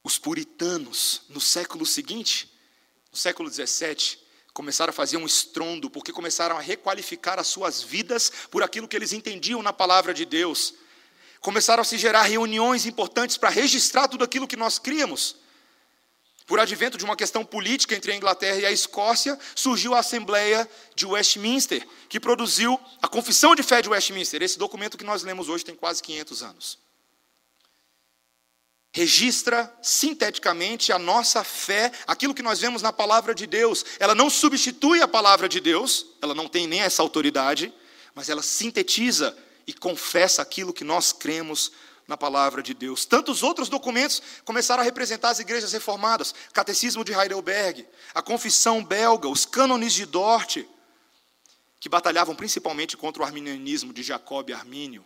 S1: Os puritanos, no século seguinte, no século XVII, começaram a fazer um estrondo, porque começaram a requalificar as suas vidas por aquilo que eles entendiam na palavra de Deus começaram a se gerar reuniões importantes para registrar tudo aquilo que nós criamos. Por advento de uma questão política entre a Inglaterra e a Escócia, surgiu a Assembleia de Westminster, que produziu a Confissão de Fé de Westminster. Esse documento que nós lemos hoje tem quase 500 anos. Registra sinteticamente a nossa fé, aquilo que nós vemos na palavra de Deus. Ela não substitui a palavra de Deus, ela não tem nem essa autoridade, mas ela sintetiza e confessa aquilo que nós cremos na palavra de Deus. Tantos outros documentos começaram a representar as igrejas reformadas: Catecismo de Heidelberg, a Confissão Belga, os Cânones de Dort, que batalhavam principalmente contra o arminianismo de Jacob e Armínio.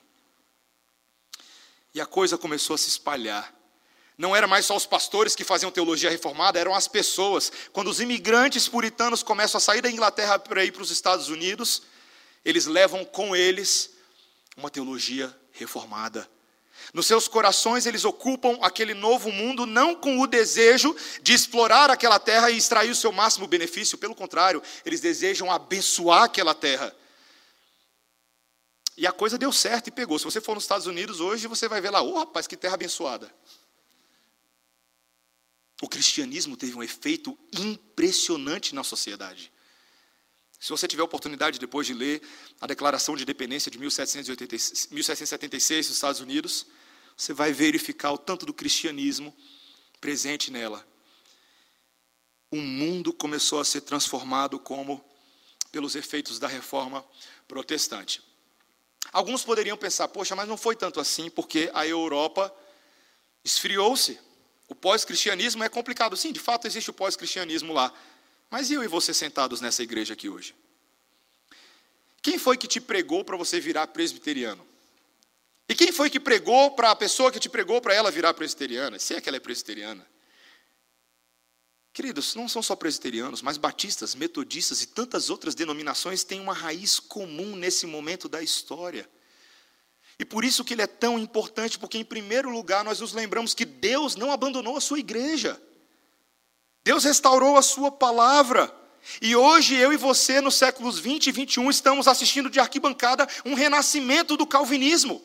S1: E a coisa começou a se espalhar. Não era mais só os pastores que faziam teologia reformada, eram as pessoas. Quando os imigrantes puritanos começam a sair da Inglaterra para ir para os Estados Unidos, eles levam com eles uma teologia reformada. Nos seus corações, eles ocupam aquele novo mundo não com o desejo de explorar aquela terra e extrair o seu máximo benefício, pelo contrário, eles desejam abençoar aquela terra. E a coisa deu certo e pegou. Se você for nos Estados Unidos hoje, você vai ver lá, ô oh, rapaz, que terra abençoada. O cristianismo teve um efeito impressionante na sociedade. Se você tiver oportunidade depois de ler a Declaração de Independência de 1776 dos Estados Unidos, você vai verificar o tanto do cristianismo presente nela. O mundo começou a ser transformado como pelos efeitos da reforma protestante. Alguns poderiam pensar, poxa, mas não foi tanto assim, porque a Europa esfriou-se. O pós-cristianismo é complicado. Sim, de fato existe o pós-cristianismo lá. Mas eu e você sentados nessa igreja aqui hoje? Quem foi que te pregou para você virar presbiteriano? E quem foi que pregou para a pessoa que te pregou para ela virar presbiteriana? Se é que ela é presbiteriana. Queridos, não são só presbiterianos, mas batistas, metodistas e tantas outras denominações têm uma raiz comum nesse momento da história. E por isso que ele é tão importante, porque em primeiro lugar nós nos lembramos que Deus não abandonou a sua igreja. Deus restaurou a sua palavra. E hoje eu e você, nos séculos 20 e 21, estamos assistindo de arquibancada um renascimento do calvinismo,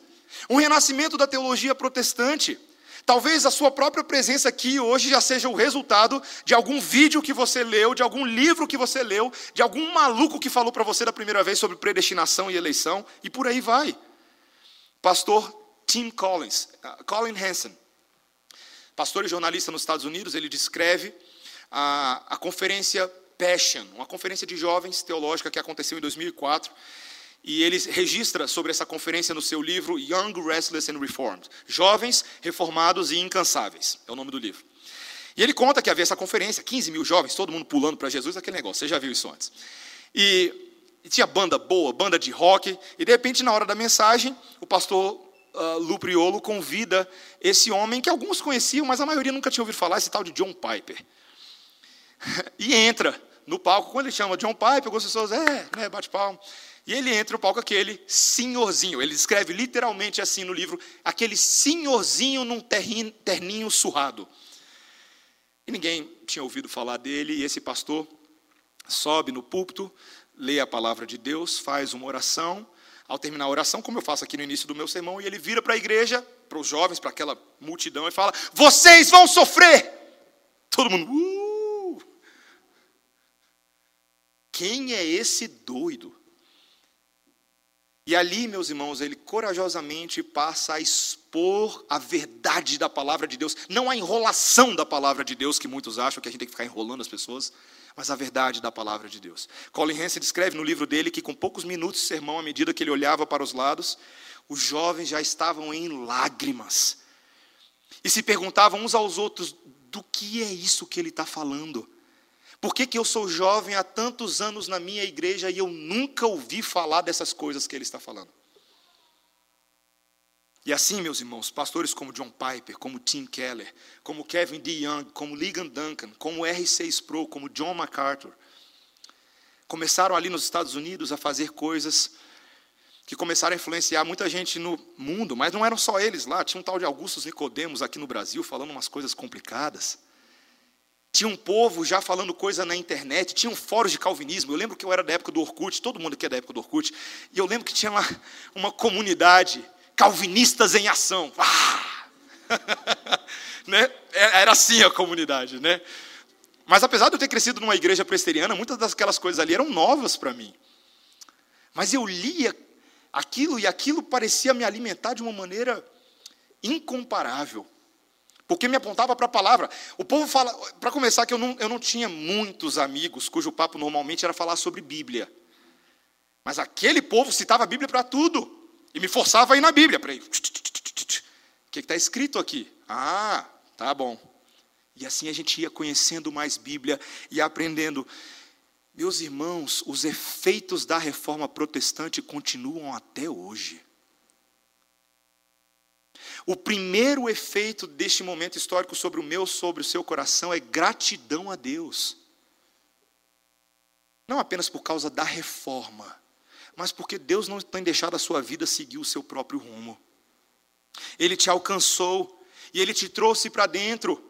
S1: um renascimento da teologia protestante. Talvez a sua própria presença aqui hoje já seja o resultado de algum vídeo que você leu, de algum livro que você leu, de algum maluco que falou para você da primeira vez sobre predestinação e eleição, e por aí vai. Pastor Tim Collins, uh, Colin Hansen, pastor e jornalista nos Estados Unidos, ele descreve a, a conferência Passion, uma conferência de jovens teológica que aconteceu em 2004. E ele registra sobre essa conferência no seu livro Young, Restless and Reformed. Jovens, Reformados e Incansáveis. É o nome do livro. E ele conta que havia essa conferência, 15 mil jovens, todo mundo pulando para Jesus, aquele negócio. Você já viu isso antes. E, e, tinha banda boa, banda de rock. E de repente, na hora da mensagem, o pastor uh, Lu Priolo convida esse homem que alguns conheciam, mas a maioria nunca tinha ouvido falar, esse tal de John Piper. e entra no palco. Quando ele chama John Piper, algumas pessoas, é, né, bate palmo. E ele entra no palco aquele senhorzinho. Ele escreve literalmente assim no livro, aquele senhorzinho num terninho surrado. E ninguém tinha ouvido falar dele, e esse pastor sobe no púlpito, lê a palavra de Deus, faz uma oração. Ao terminar a oração, como eu faço aqui no início do meu sermão, e ele vira para a igreja, para os jovens, para aquela multidão, e fala: Vocês vão sofrer! Todo mundo, uh! Quem é esse doido? E ali, meus irmãos, ele corajosamente passa a expor a verdade da palavra de Deus, não a enrolação da palavra de Deus, que muitos acham que a gente tem que ficar enrolando as pessoas, mas a verdade da palavra de Deus. Colin Hansen descreve no livro dele que, com poucos minutos de sermão, à medida que ele olhava para os lados, os jovens já estavam em lágrimas e se perguntavam uns aos outros: do que é isso que ele está falando? Por que, que eu sou jovem há tantos anos na minha igreja e eu nunca ouvi falar dessas coisas que ele está falando? E assim, meus irmãos, pastores como John Piper, como Tim Keller, como Kevin DeYoung, como Ligon Duncan, como R6 Sproul, como John MacArthur, começaram ali nos Estados Unidos a fazer coisas que começaram a influenciar muita gente no mundo, mas não eram só eles lá, tinha um tal de Augustus Nicodemos aqui no Brasil falando umas coisas complicadas. Tinha um povo já falando coisa na internet, tinha um fórum de calvinismo. Eu lembro que eu era da época do Orkut, todo mundo aqui é da época do Orkut, e eu lembro que tinha lá uma comunidade, calvinistas em ação. Ah! né? É, era assim a comunidade, né? Mas apesar de eu ter crescido numa igreja presteriana, muitas daquelas coisas ali eram novas para mim. Mas eu lia aquilo e aquilo parecia me alimentar de uma maneira incomparável porque me apontava para a palavra. O povo fala, para começar, que eu não, eu não tinha muitos amigos cujo papo normalmente era falar sobre Bíblia. Mas aquele povo citava a Bíblia para tudo. E me forçava a ir na Bíblia. Para ir. O que está escrito aqui? Ah, tá bom. E assim a gente ia conhecendo mais Bíblia e aprendendo. Meus irmãos, os efeitos da reforma protestante continuam até hoje. O primeiro efeito deste momento histórico sobre o meu, sobre o seu coração é gratidão a Deus. Não apenas por causa da reforma, mas porque Deus não tem deixado a sua vida seguir o seu próprio rumo. Ele te alcançou e ele te trouxe para dentro.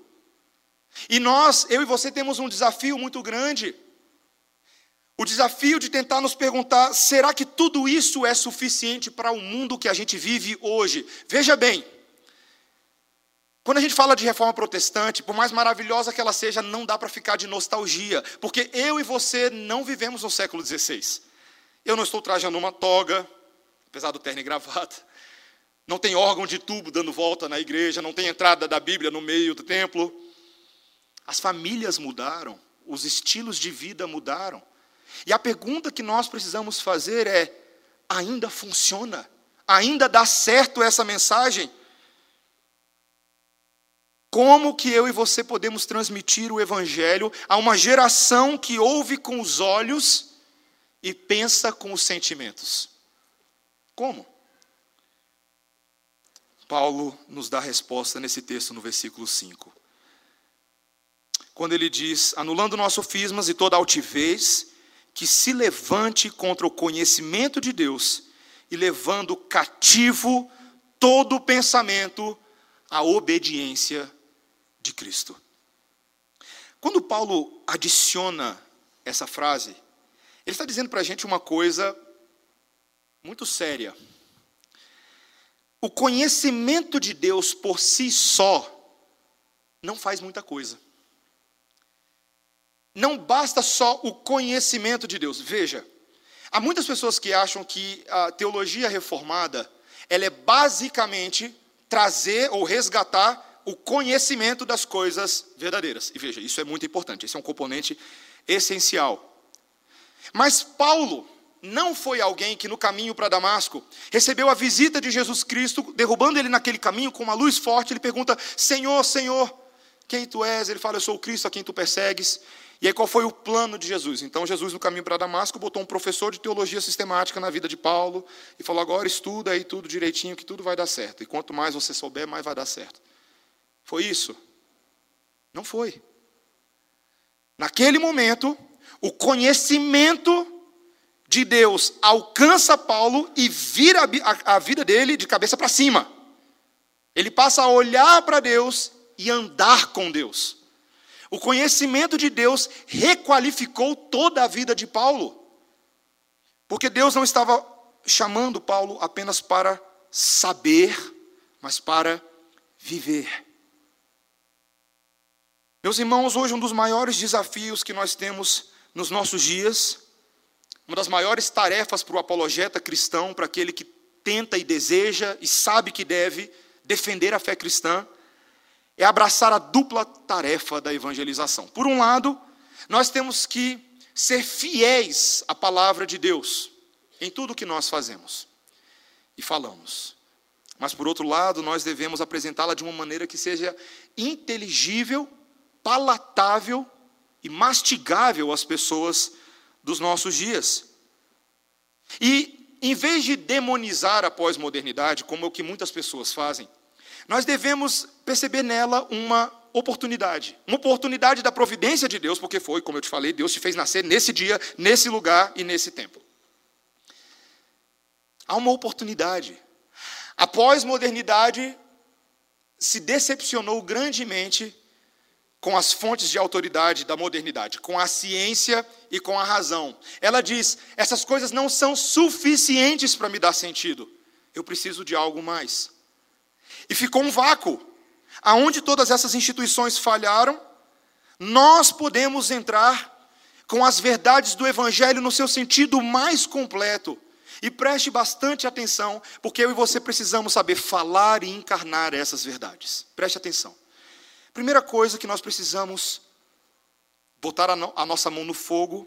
S1: E nós, eu e você, temos um desafio muito grande. O desafio de tentar nos perguntar: será que tudo isso é suficiente para o mundo que a gente vive hoje? Veja bem, quando a gente fala de reforma protestante, por mais maravilhosa que ela seja, não dá para ficar de nostalgia, porque eu e você não vivemos no século XVI. Eu não estou trajando uma toga, apesar do terno e gravata. Não tem órgão de tubo dando volta na igreja, não tem entrada da Bíblia no meio do templo. As famílias mudaram, os estilos de vida mudaram. E a pergunta que nós precisamos fazer é: ainda funciona? Ainda dá certo essa mensagem? Como que eu e você podemos transmitir o Evangelho a uma geração que ouve com os olhos e pensa com os sentimentos? Como? Paulo nos dá a resposta nesse texto no versículo 5. Quando ele diz: anulando nossos sofismas e toda altivez que se levante contra o conhecimento de Deus e levando cativo todo pensamento à obediência de Cristo. Quando Paulo adiciona essa frase, ele está dizendo para a gente uma coisa muito séria. O conhecimento de Deus por si só não faz muita coisa. Não basta só o conhecimento de Deus. Veja, há muitas pessoas que acham que a teologia reformada ela é basicamente trazer ou resgatar o conhecimento das coisas verdadeiras. E veja, isso é muito importante, esse é um componente essencial. Mas Paulo não foi alguém que no caminho para Damasco recebeu a visita de Jesus Cristo, derrubando ele naquele caminho com uma luz forte. Ele pergunta: Senhor, Senhor, quem tu és? Ele fala: Eu sou o Cristo a quem tu persegues. E aí, qual foi o plano de Jesus? Então, Jesus, no caminho para Damasco, botou um professor de teologia sistemática na vida de Paulo e falou: Agora estuda aí tudo direitinho, que tudo vai dar certo. E quanto mais você souber, mais vai dar certo. Foi isso? Não foi. Naquele momento, o conhecimento de Deus alcança Paulo e vira a, vida dele de cabeça para cima. Ele passa a olhar para Deus e andar com Deus. O conhecimento de Deus requalificou toda a vida de Paulo. Porque Deus não estava chamando Paulo apenas para saber, mas para viver. Meus irmãos, hoje um dos maiores desafios que nós temos nos nossos dias uma das maiores tarefas para o apologeta cristão, para aquele que tenta e deseja e sabe que deve defender a fé cristã, é abraçar a dupla tarefa da evangelização. Por um lado, nós temos que ser fiéis à palavra de Deus em tudo que nós fazemos e falamos. Mas, por outro lado, nós devemos apresentá-la de uma maneira que seja inteligível, palatável e mastigável às pessoas dos nossos dias. E, em vez de demonizar a pós-modernidade, como é o que muitas pessoas fazem, nós devemos perceber nela uma oportunidade. Uma oportunidade da providência de Deus, porque foi, como eu te falei, Deus te fez nascer nesse dia, nesse lugar e nesse tempo. Há uma oportunidade. A pós-modernidade se decepcionou grandemente com as fontes de autoridade da modernidade, com a ciência e com a razão. Ela diz: essas coisas não são suficientes para me dar sentido. Eu preciso de algo mais. E ficou um vácuo. Aonde todas essas instituições falharam, nós podemos entrar com as verdades do Evangelho no seu sentido mais completo. E preste bastante atenção, porque eu e você precisamos saber falar e encarnar essas verdades. Preste atenção. Primeira coisa que nós precisamos botar a, no, a nossa mão no fogo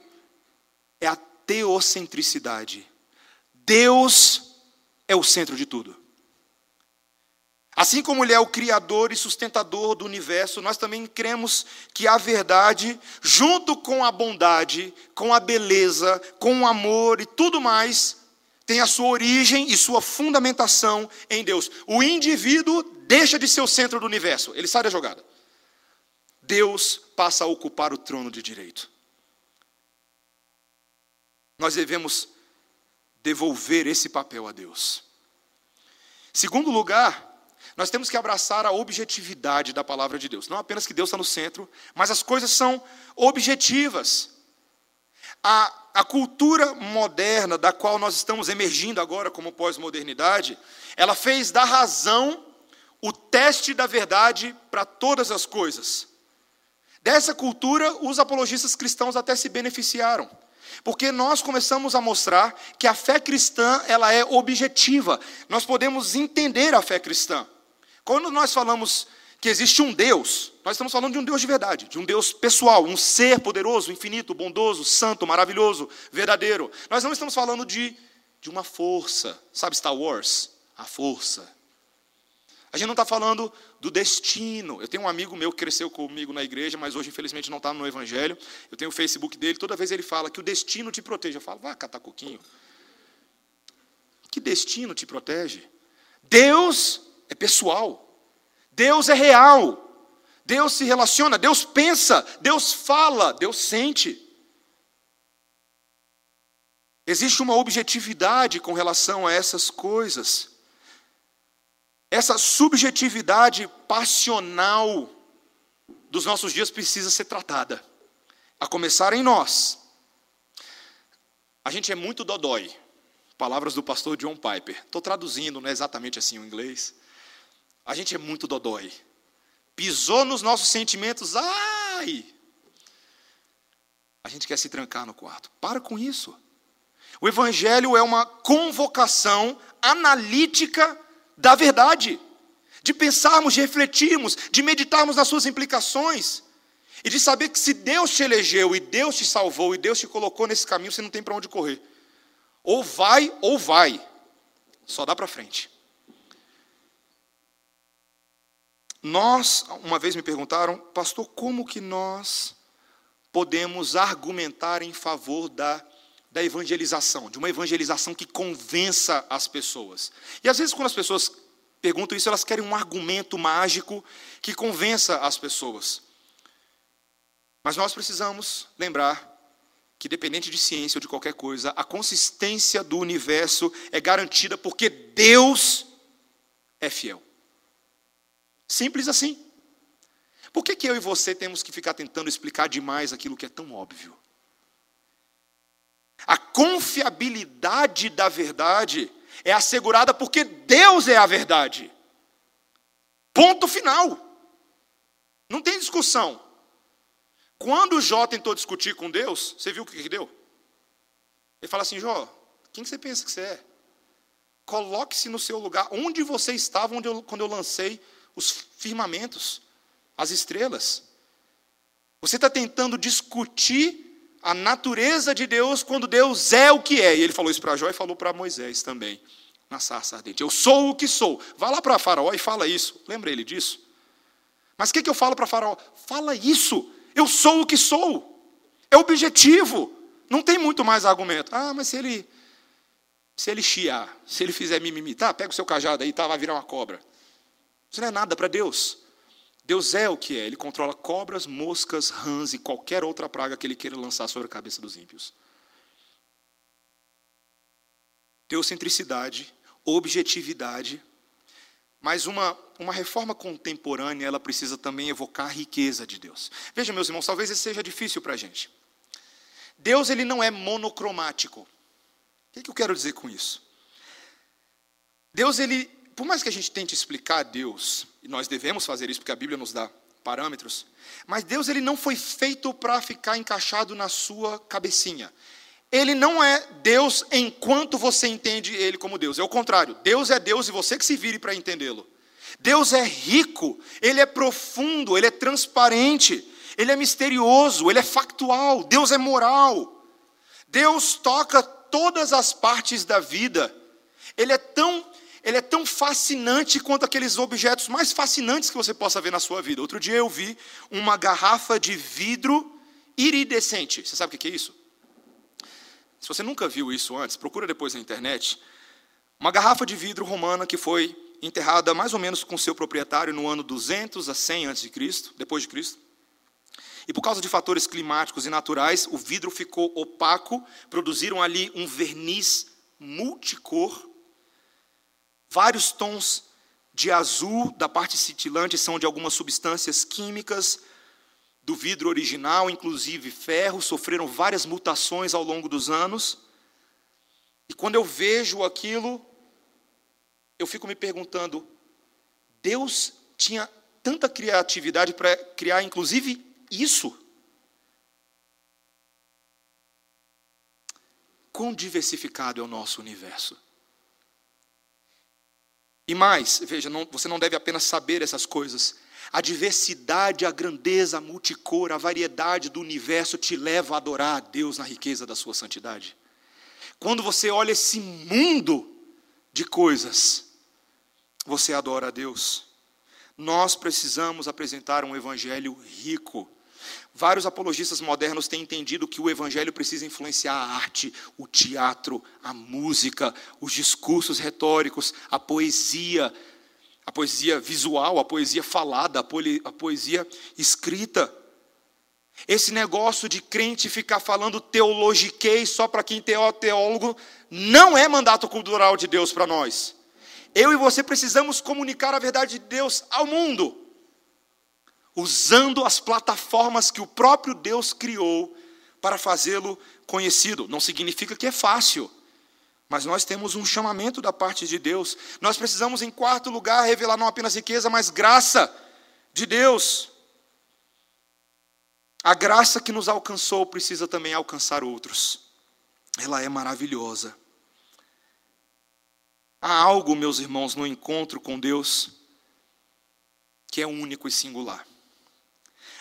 S1: é a teocentricidade. Deus é o centro de tudo. Assim como Ele é o Criador e sustentador do universo, nós também cremos que a verdade, junto com a bondade, com a beleza, com o amor e tudo mais, tem a sua origem e sua fundamentação em Deus. O indivíduo deixa de ser o centro do universo, ele sai da jogada. Deus passa a ocupar o trono de direito. Nós devemos devolver esse papel a Deus. Segundo lugar, nós temos que abraçar a objetividade da palavra de Deus. Não apenas que Deus está no centro, mas as coisas são objetivas. A, a cultura moderna, da qual nós estamos emergindo agora como pós-modernidade, ela fez da razão o teste da verdade para todas as coisas. Dessa cultura, os apologistas cristãos até se beneficiaram. Porque nós começamos a mostrar que a fé cristã, ela é objetiva. Nós podemos entender a fé cristã. Quando nós falamos que existe um Deus, nós estamos falando de um Deus de verdade, de um Deus pessoal, um ser poderoso, infinito, bondoso, santo, maravilhoso, verdadeiro. Nós não estamos falando de, de uma força, sabe Star Wars? A força. A gente não está falando do destino. Eu tenho um amigo meu que cresceu comigo na igreja, mas hoje, infelizmente, não está no Evangelho. Eu tenho o Facebook dele, toda vez ele fala que o destino te protege. Eu falo, vá catar coquinho. Que destino te protege? Deus é pessoal. Deus é real. Deus se relaciona, Deus pensa, Deus fala, Deus sente. Existe uma objetividade com relação a essas coisas. Essa subjetividade passional dos nossos dias precisa ser tratada, a começar em nós. A gente é muito dodói. Palavras do pastor John Piper. Estou traduzindo, não é exatamente assim o inglês. A gente é muito dodói. Pisou nos nossos sentimentos, ai! A gente quer se trancar no quarto. Para com isso. O Evangelho é uma convocação analítica da verdade, de pensarmos, de refletirmos, de meditarmos nas suas implicações, e de saber que se Deus te elegeu, e Deus te salvou, e Deus te colocou nesse caminho, você não tem para onde correr. Ou vai, ou vai. Só dá para frente. Nós, uma vez me perguntaram, pastor, como que nós podemos argumentar em favor da, da evangelização, de uma evangelização que convença as pessoas? E às vezes, quando as pessoas perguntam isso, elas querem um argumento mágico que convença as pessoas. Mas nós precisamos lembrar que, dependente de ciência ou de qualquer coisa, a consistência do universo é garantida porque Deus é fiel. Simples assim. Por que, que eu e você temos que ficar tentando explicar demais aquilo que é tão óbvio? A confiabilidade da verdade é assegurada porque Deus é a verdade. Ponto final. Não tem discussão. Quando Jó tentou discutir com Deus, você viu o que, deu? Ele fala assim: Jó, quem que você pensa que você é? Coloque-se no seu lugar. Onde você estava onde eu, quando eu lancei os firmamentos, as estrelas? Você está tentando discutir a natureza de Deus quando Deus é o que é. E ele falou isso para Jó e falou para Moisés também, na sarça ardente. Eu sou o que sou. Vá lá para Faraó e fala isso. Lembra ele disso? Mas o que, que eu falo para Faraó? Fala isso. Eu sou o que sou. É objetivo. Não tem muito mais argumento. Ah, mas se ele se ele chiar, se ele fizer mimimi, tá, pega o seu cajado aí, tá, vai virar uma cobra. Isso não é nada para Deus. Deus é o que é, ele controla cobras, moscas, rãs e qualquer outra praga que ele queira lançar sobre a cabeça dos ímpios. Teocentricidade, objetividade, mas uma, uma reforma contemporânea, ela precisa também evocar a riqueza de Deus. Veja, meus irmãos, talvez isso seja difícil para a gente. Deus ele não é monocromático. O que, eu quero dizer com isso? Deus, ele, por mais que a gente tente explicar Deus, e nós devemos fazer isso porque a Bíblia nos dá parâmetros, mas Deus ele não foi feito para ficar encaixado na sua cabecinha. Ele não é Deus enquanto você entende ele como Deus. É o contrário. Deus é Deus e você que se vire para entendê-lo. Deus é rico, ele é profundo, ele é transparente, ele é misterioso, ele é factual, Deus é moral. Deus toca todas as partes da vida. Ele é tão ele é tão fascinante quanto aqueles objetos mais fascinantes que você possa ver na sua vida. Outro dia eu vi uma garrafa de vidro iridescente. Você sabe o que é isso? Se você nunca viu isso antes, procura depois na internet. Uma garrafa de vidro romana que foi enterrada mais ou menos com seu proprietário no ano 200 a 100 a.C., depois de Cristo. E por causa de fatores climáticos e naturais, o vidro ficou opaco, produziram ali um verniz multicor. Vários tons de azul da parte cintilante são de algumas substâncias químicas do vidro original, inclusive ferro, sofreram várias mutações ao longo dos anos. E quando eu vejo aquilo, eu fico me perguntando: Deus tinha tanta criatividade para criar, inclusive, isso. Quão diversificado é o nosso universo. E mais, veja, não, você não deve apenas saber essas coisas. A diversidade, a grandeza, a multicor, a variedade do universo te leva a adorar a Deus na riqueza da sua santidade. Quando você olha esse mundo de coisas, você adora a Deus. Nós precisamos apresentar um evangelho rico Vários apologistas modernos têm entendido que o evangelho precisa influenciar a arte, o teatro, a música, os discursos retóricos, a poesia, a poesia visual, a poesia falada, a poesia escrita. Esse negócio de crente ficar falando teologiquei só para quem é teólogo não é mandato cultural de Deus para nós. Eu e você precisamos comunicar a verdade de Deus ao mundo usando as plataformas que o próprio Deus criou para fazê-lo conhecido. Não significa que é fácil, mas nós temos um chamamento da parte de Deus. Nós precisamos, em quarto lugar, revelar não apenas riqueza, mas graça de Deus. A graça que nos alcançou precisa também alcançar outros. Ela é maravilhosa. Há algo, meus irmãos, no encontro com Deus que é único e singular.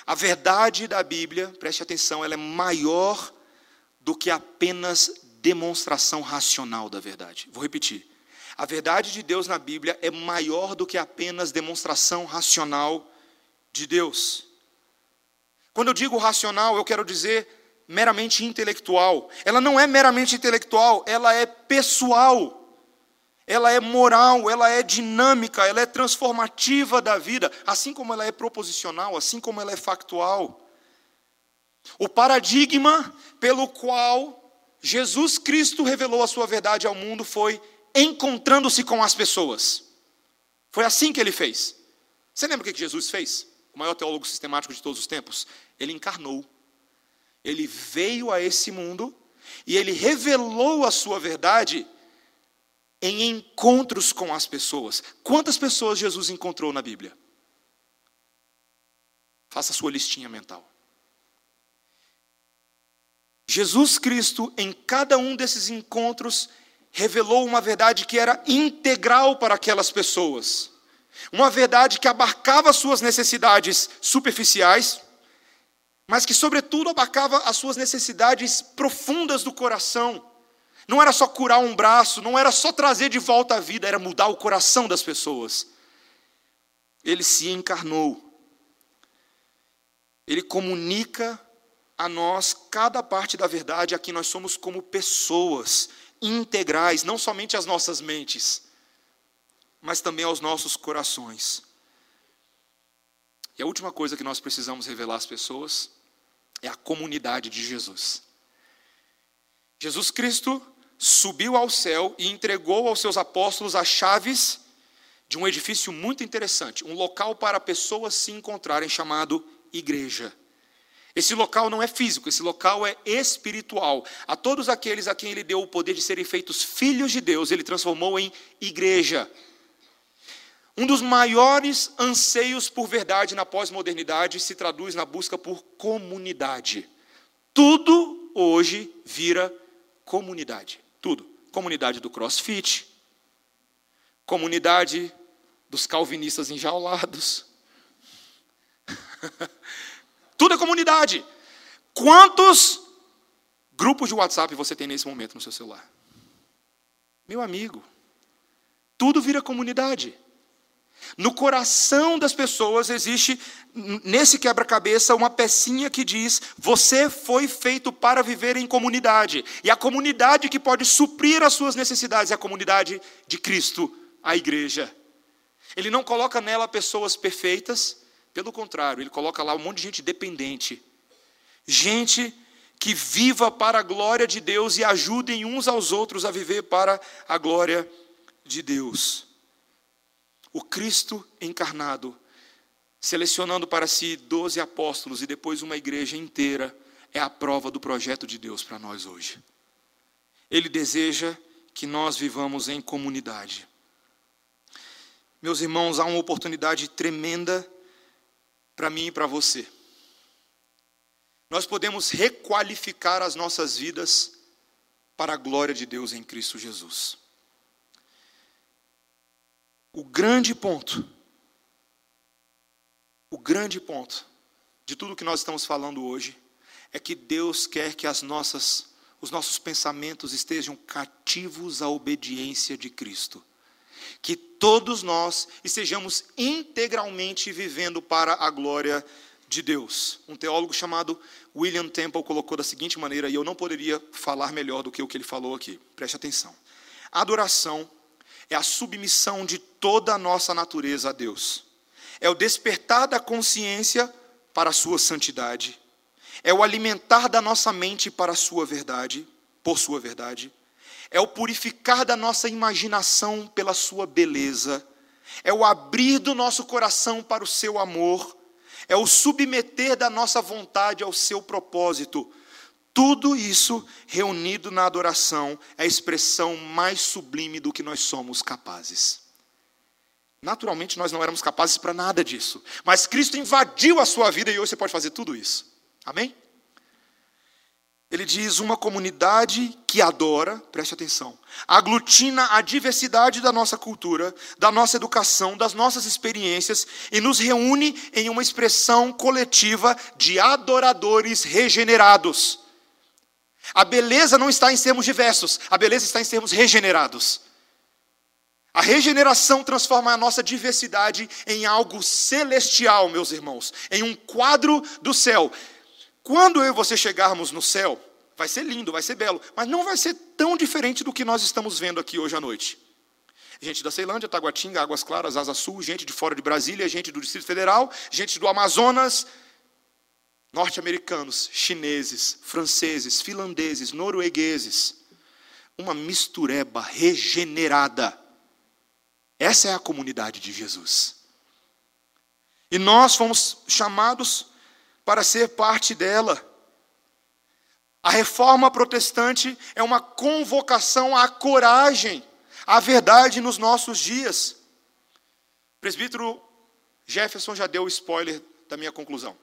S1: A verdade da Bíblia, preste atenção, ela é maior do que apenas demonstração racional da verdade. Vou repetir. A verdade de Deus na Bíblia é maior do que apenas demonstração racional de Deus. Quando eu digo racional, eu quero dizer meramente intelectual. Ela não é meramente intelectual, ela é pessoal ela é moral, ela é dinâmica, ela é transformativa da vida, assim como ela é proposicional, assim como ela é factual. O paradigma pelo qual Jesus Cristo revelou a sua verdade ao mundo foi encontrando-se com as pessoas. Foi assim que ele fez. Você lembra o que Jesus fez? O maior teólogo sistemático de todos os tempos? Ele encarnou. Ele veio a esse mundo e ele revelou a sua verdade em encontros com as pessoas. Quantas pessoas Jesus encontrou na Bíblia? Faça a sua listinha mental. Jesus Cristo, em cada um desses encontros, revelou uma verdade que era integral para aquelas pessoas. Uma verdade que abarcava suas necessidades superficiais, mas que, sobretudo, abarcava as suas necessidades profundas do coração. Não era só curar um braço, não era só trazer de volta a vida, era mudar o coração das pessoas. Ele se encarnou. Ele comunica a nós cada parte da verdade a que nós somos como pessoas integrais, não somente às nossas mentes, mas também aos nossos corações. E a última coisa que nós precisamos revelar às pessoas é a comunidade de Jesus. Jesus Cristo subiu ao céu e entregou aos seus apóstolos as chaves de um edifício muito interessante, um local para pessoas se encontrarem chamado igreja. Esse local não é físico, esse local é espiritual. A todos aqueles a quem ele deu o poder de serem feitos filhos de Deus, ele transformou em igreja. Um dos maiores anseios por verdade na pós-modernidade se traduz na busca por comunidade. Tudo hoje vira comunidade. Tudo. Comunidade do crossfit, comunidade dos calvinistas enjaulados. Tudo é comunidade. Quantos grupos de WhatsApp você tem nesse momento no seu celular? Meu amigo, tudo vira comunidade. No coração das pessoas existe, nesse quebra-cabeça, uma pecinha que diz: você foi feito para viver em comunidade. E a comunidade que pode suprir as suas necessidades é a comunidade de Cristo, a igreja. Ele não coloca nela pessoas perfeitas, pelo contrário, ele coloca lá um monte de gente dependente. Gente que viva para a glória de Deus e ajudem uns aos outros a viver para a glória de Deus o Cristo encarnado, selecionando para si doze apóstolos e depois uma igreja inteira, é a prova do projeto de Deus para nós hoje. Ele deseja que nós vivamos em comunidade. Meus irmãos, há uma oportunidade tremenda para mim e para você. Nós podemos requalificar as nossas vidas para a glória de Deus em Cristo Jesus. O grande ponto, o grande ponto de tudo que nós estamos falando hoje é que Deus quer que as nossas, os nossos pensamentos estejam cativos à obediência de Cristo. Que todos nós estejamos integralmente vivendo para a glória de Deus. Um teólogo chamado William Temple colocou da seguinte maneira, e eu não poderia falar melhor do que o que ele falou aqui. Preste atenção. Adoração é a submissão de toda a nossa natureza a Deus. É o despertar da consciência para a sua santidade. É o alimentar da nossa mente para a sua verdade, por sua verdade. É o purificar da nossa imaginação pela sua beleza. É o abrir do nosso coração para o seu amor. É o submeter da nossa vontade ao seu propósito tudo isso reunido na adoração é a expressão mais sublime do que nós somos capazes. Naturalmente, nós não éramos capazes para nada disso, mas Cristo invadiu a sua vida e hoje você pode fazer tudo isso. Amém? Ele diz: uma comunidade que adora, preste atenção, aglutina a diversidade da nossa cultura, da nossa educação, das nossas experiências e nos reúne em uma expressão coletiva de adoradores regenerados a beleza não está em sermos diversos, a beleza está em sermos regenerados. A regeneração transforma a nossa diversidade em algo celestial, meus irmãos, em um quadro do céu. Quando eu e você chegarmos no céu, vai ser lindo, vai ser belo, mas não vai ser tão diferente do que nós estamos vendo aqui hoje à noite. Gente da Ceilândia, Taguatinga, Águas Claras, Asa Sul, gente de fora de Brasília, gente do Distrito Federal, gente do Amazonas, norte-americanos, chineses, franceses, finlandeses, noruegueses. Uma mistureba regenerada. Essa é a comunidade de Jesus. E nós fomos chamados para ser parte dela. A reforma protestante é uma convocação à coragem, à verdade nos nossos dias. O presbítero Jefferson já deu o spoiler da minha conclusão.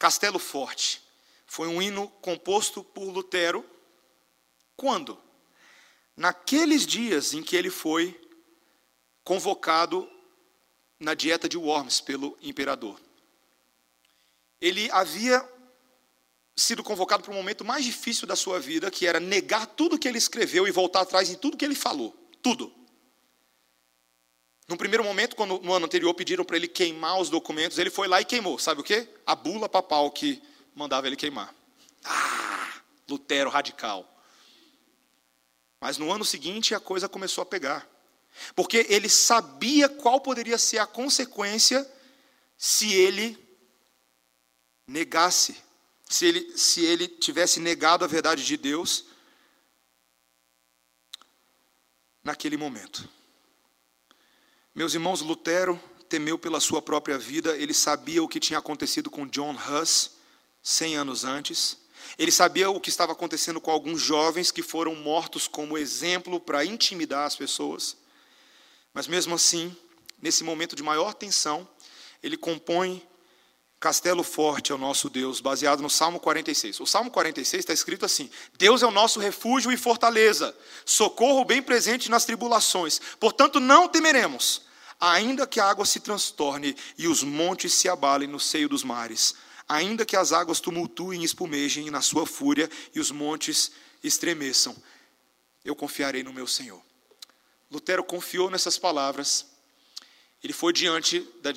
S1: Castelo Forte. foi um hino composto por Lutero. Quando? Naqueles dias em que ele foi convocado na dieta de Worms pelo imperador. Ele havia sido convocado para o momento mais difícil da sua vida, que era negar tudo que ele escreveu e voltar atrás em tudo que ele falou. Tudo. No primeiro momento, quando no ano anterior pediram para ele queimar os documentos, ele foi lá e queimou. Sabe o quê? A bula papal que mandava ele queimar. Ah, Lutero radical. Mas no ano seguinte a coisa começou a pegar. Porque ele sabia qual poderia ser a consequência se ele negasse, se ele, se ele tivesse negado a verdade de Deus naquele momento. Meus irmãos, Lutero temeu pela sua própria vida, ele sabia o que tinha acontecido com John Huss, 100 anos antes. Ele sabia o que estava acontecendo com alguns jovens que foram mortos como exemplo para intimidar as pessoas. Mas mesmo assim, nesse momento de maior tensão, ele compõe Castelo Forte ao nosso Deus, baseado no Salmo 46. O Salmo 46 está escrito assim: Deus é o nosso refúgio e fortaleza, socorro bem presente nas tribulações. Portanto, não temeremos, ainda que a água se transtorne e os montes se abalem no seio dos mares ainda que as águas tumultuem e espumejem na sua fúria e os montes estremeçam, eu confiarei no meu Senhor. Lutero confiou nessas palavras, ele foi diante da,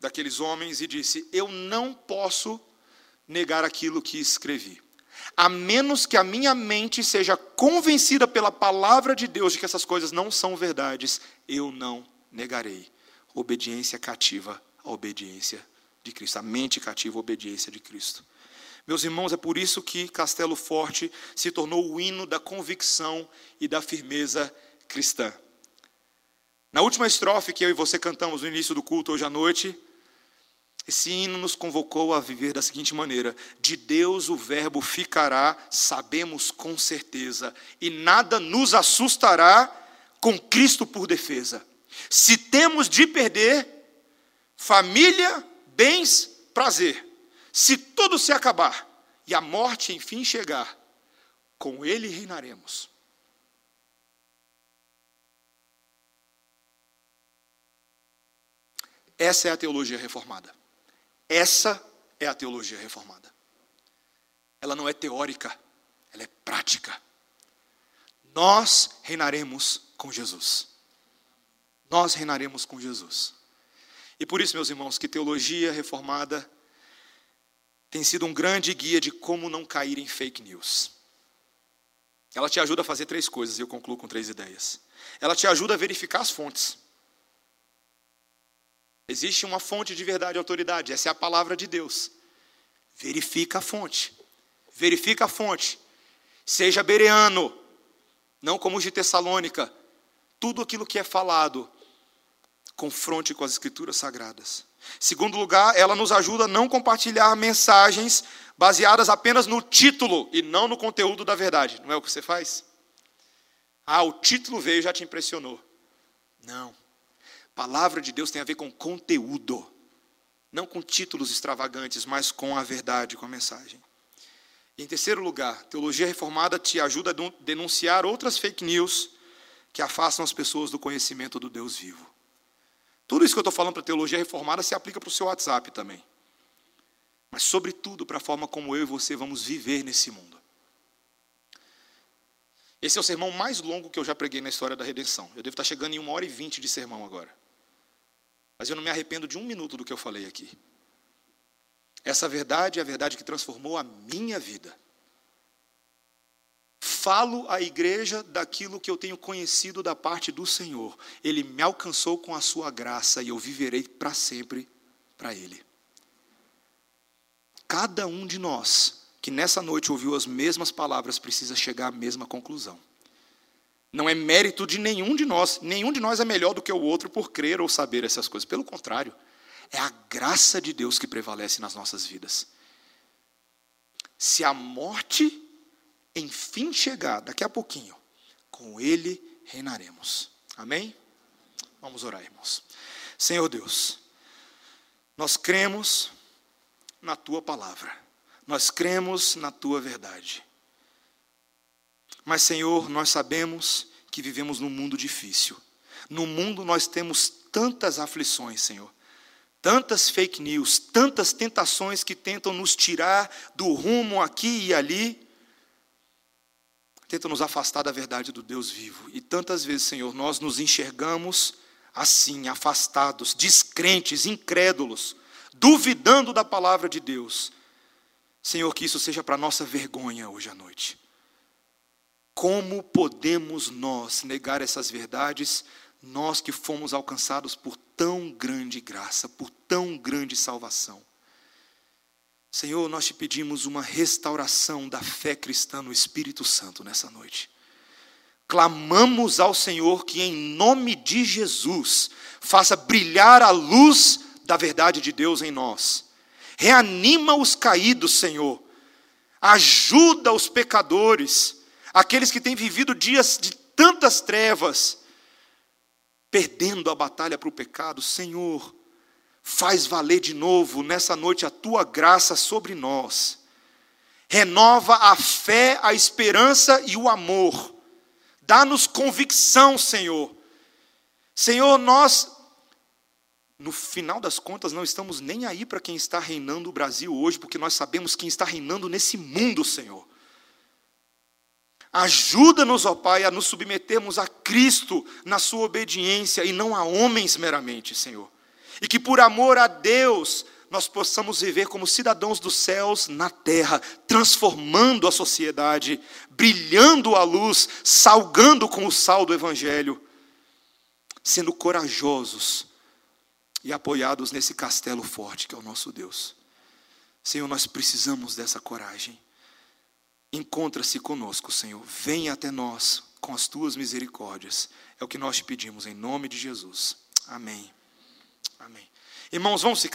S1: daqueles homens e disse: Eu não posso negar aquilo que escrevi, a menos que a minha mente seja convencida pela palavra de Deus de que essas coisas não são verdades, eu não negarei. Obediência cativa a obediência de Cristo, a mente cativa a obediência de Cristo. Meus irmãos, é por isso que Castelo Forte se tornou o hino da convicção e da firmeza cristã. Na última estrofe que eu e você cantamos no início do culto hoje à noite, esse hino nos convocou a viver da seguinte maneira: De Deus o Verbo ficará, sabemos com certeza, e nada nos assustará com Cristo por defesa. Se temos de perder família, bens, prazer. Se tudo se acabar e a morte enfim chegar, com ele reinaremos. Essa é a teologia reformada. Essa é a teologia reformada. Ela não é teórica, ela é prática. Nós reinaremos com Jesus. Nós reinaremos com Jesus. E por isso, meus irmãos, que teologia reformada tem sido um grande guia de como não cair em fake news. Ela te ajuda a fazer três coisas, e eu concluo com três ideias. Ela te ajuda a verificar as fontes. Existe uma fonte de verdade e autoridade, essa é a palavra de Deus. Verifica a fonte. Verifica a fonte. Seja bereano, não como os de Tessalônica. Tudo aquilo que é falado, confronte com as escrituras sagradas. Segundo lugar, ela nos ajuda a não compartilhar mensagens baseadas apenas no título e não no conteúdo da verdade. Não é o que você faz? Ah, o título veio e já te impressionou. Não. Palavra de Deus tem a ver com conteúdo. Não com títulos extravagantes, mas com a verdade, com a mensagem. Em terceiro lugar, teologia reformada te ajuda a denunciar outras fake news que afastam as pessoas do conhecimento do Deus vivo. Tudo isso que eu estou falando para teologia reformada se aplica para o seu WhatsApp também. Mas, sobretudo, para a forma como eu e você vamos viver nesse mundo. Esse é o sermão mais longo que eu já preguei na história da redenção. Eu devo estar chegando em uma hora e vinte de sermão agora. Mas eu não me arrependo de um minuto do que eu falei aqui. Essa verdade é a verdade que transformou a minha vida falo à igreja daquilo que eu tenho conhecido da parte do Senhor. Ele me alcançou com a sua graça e eu viverei para sempre para Ele. Cada um de nós que nessa noite ouviu as mesmas palavras precisa chegar à mesma conclusão. Não é mérito de nenhum de nós, nenhum de nós é melhor do que o outro por crer ou saber essas coisas. Pelo contrário, é a graça de Deus que prevalece nas nossas vidas. Se a morte enfim chegar, daqui a pouquinho, com Ele reinaremos. Amém? Vamos orar, irmãos. Senhor Deus, nós cremos na Tua palavra. Nós cremos na tua verdade. Mas, Senhor, nós sabemos que vivemos num mundo difícil. No mundo nós temos tantas aflições, Senhor. Tantas fake news, tantas tentações que tentam nos tirar do rumo aqui e ali, tentam nos afastar da verdade do Deus vivo. E tantas vezes, Senhor, nós nos enxergamos assim, afastados, descrentes, incrédulos, duvidando da palavra de Deus. Senhor, que isso seja para nossa vergonha hoje à noite. Como podemos nós negar essas verdades, nós que fomos alcançados por tão grande graça, por tão grande salvação? Senhor, nós te pedimos uma restauração da fé cristã no Espírito Santo nessa noite. Clamamos ao Senhor que, em nome de Jesus, faça brilhar a luz da verdade de Deus em nós. Reanima os caídos, Senhor. Ajuda os pecadores aqueles que têm vivido dias de tantas trevas, perdendo a batalha para o pecado, Senhor, faz valer de novo nessa noite a tua graça sobre nós. Renova a fé, a esperança e o amor. Dá-nos convicção, Senhor. Senhor, nós, no final das contas, não estamos nem aí para quem está reinando o Brasil hoje, porque nós sabemos quem está reinando nesse mundo, Senhor. Ajuda-nos, ó Pai, a nos submetermos a Cristo na Sua obediência e não a homens meramente, Senhor. E que por amor a Deus nós possamos viver como cidadãos dos céus na terra, transformando a sociedade, brilhando a luz, salgando com o sal do Evangelho, sendo corajosos e apoiados nesse castelo forte que é o nosso Deus. Senhor, nós precisamos dessa coragem. Encontra-se conosco, Senhor. Venha até nós com as tuas misericórdias. É o que nós te pedimos em nome de Jesus. Amém. Amém. Irmãos, vamos ficar.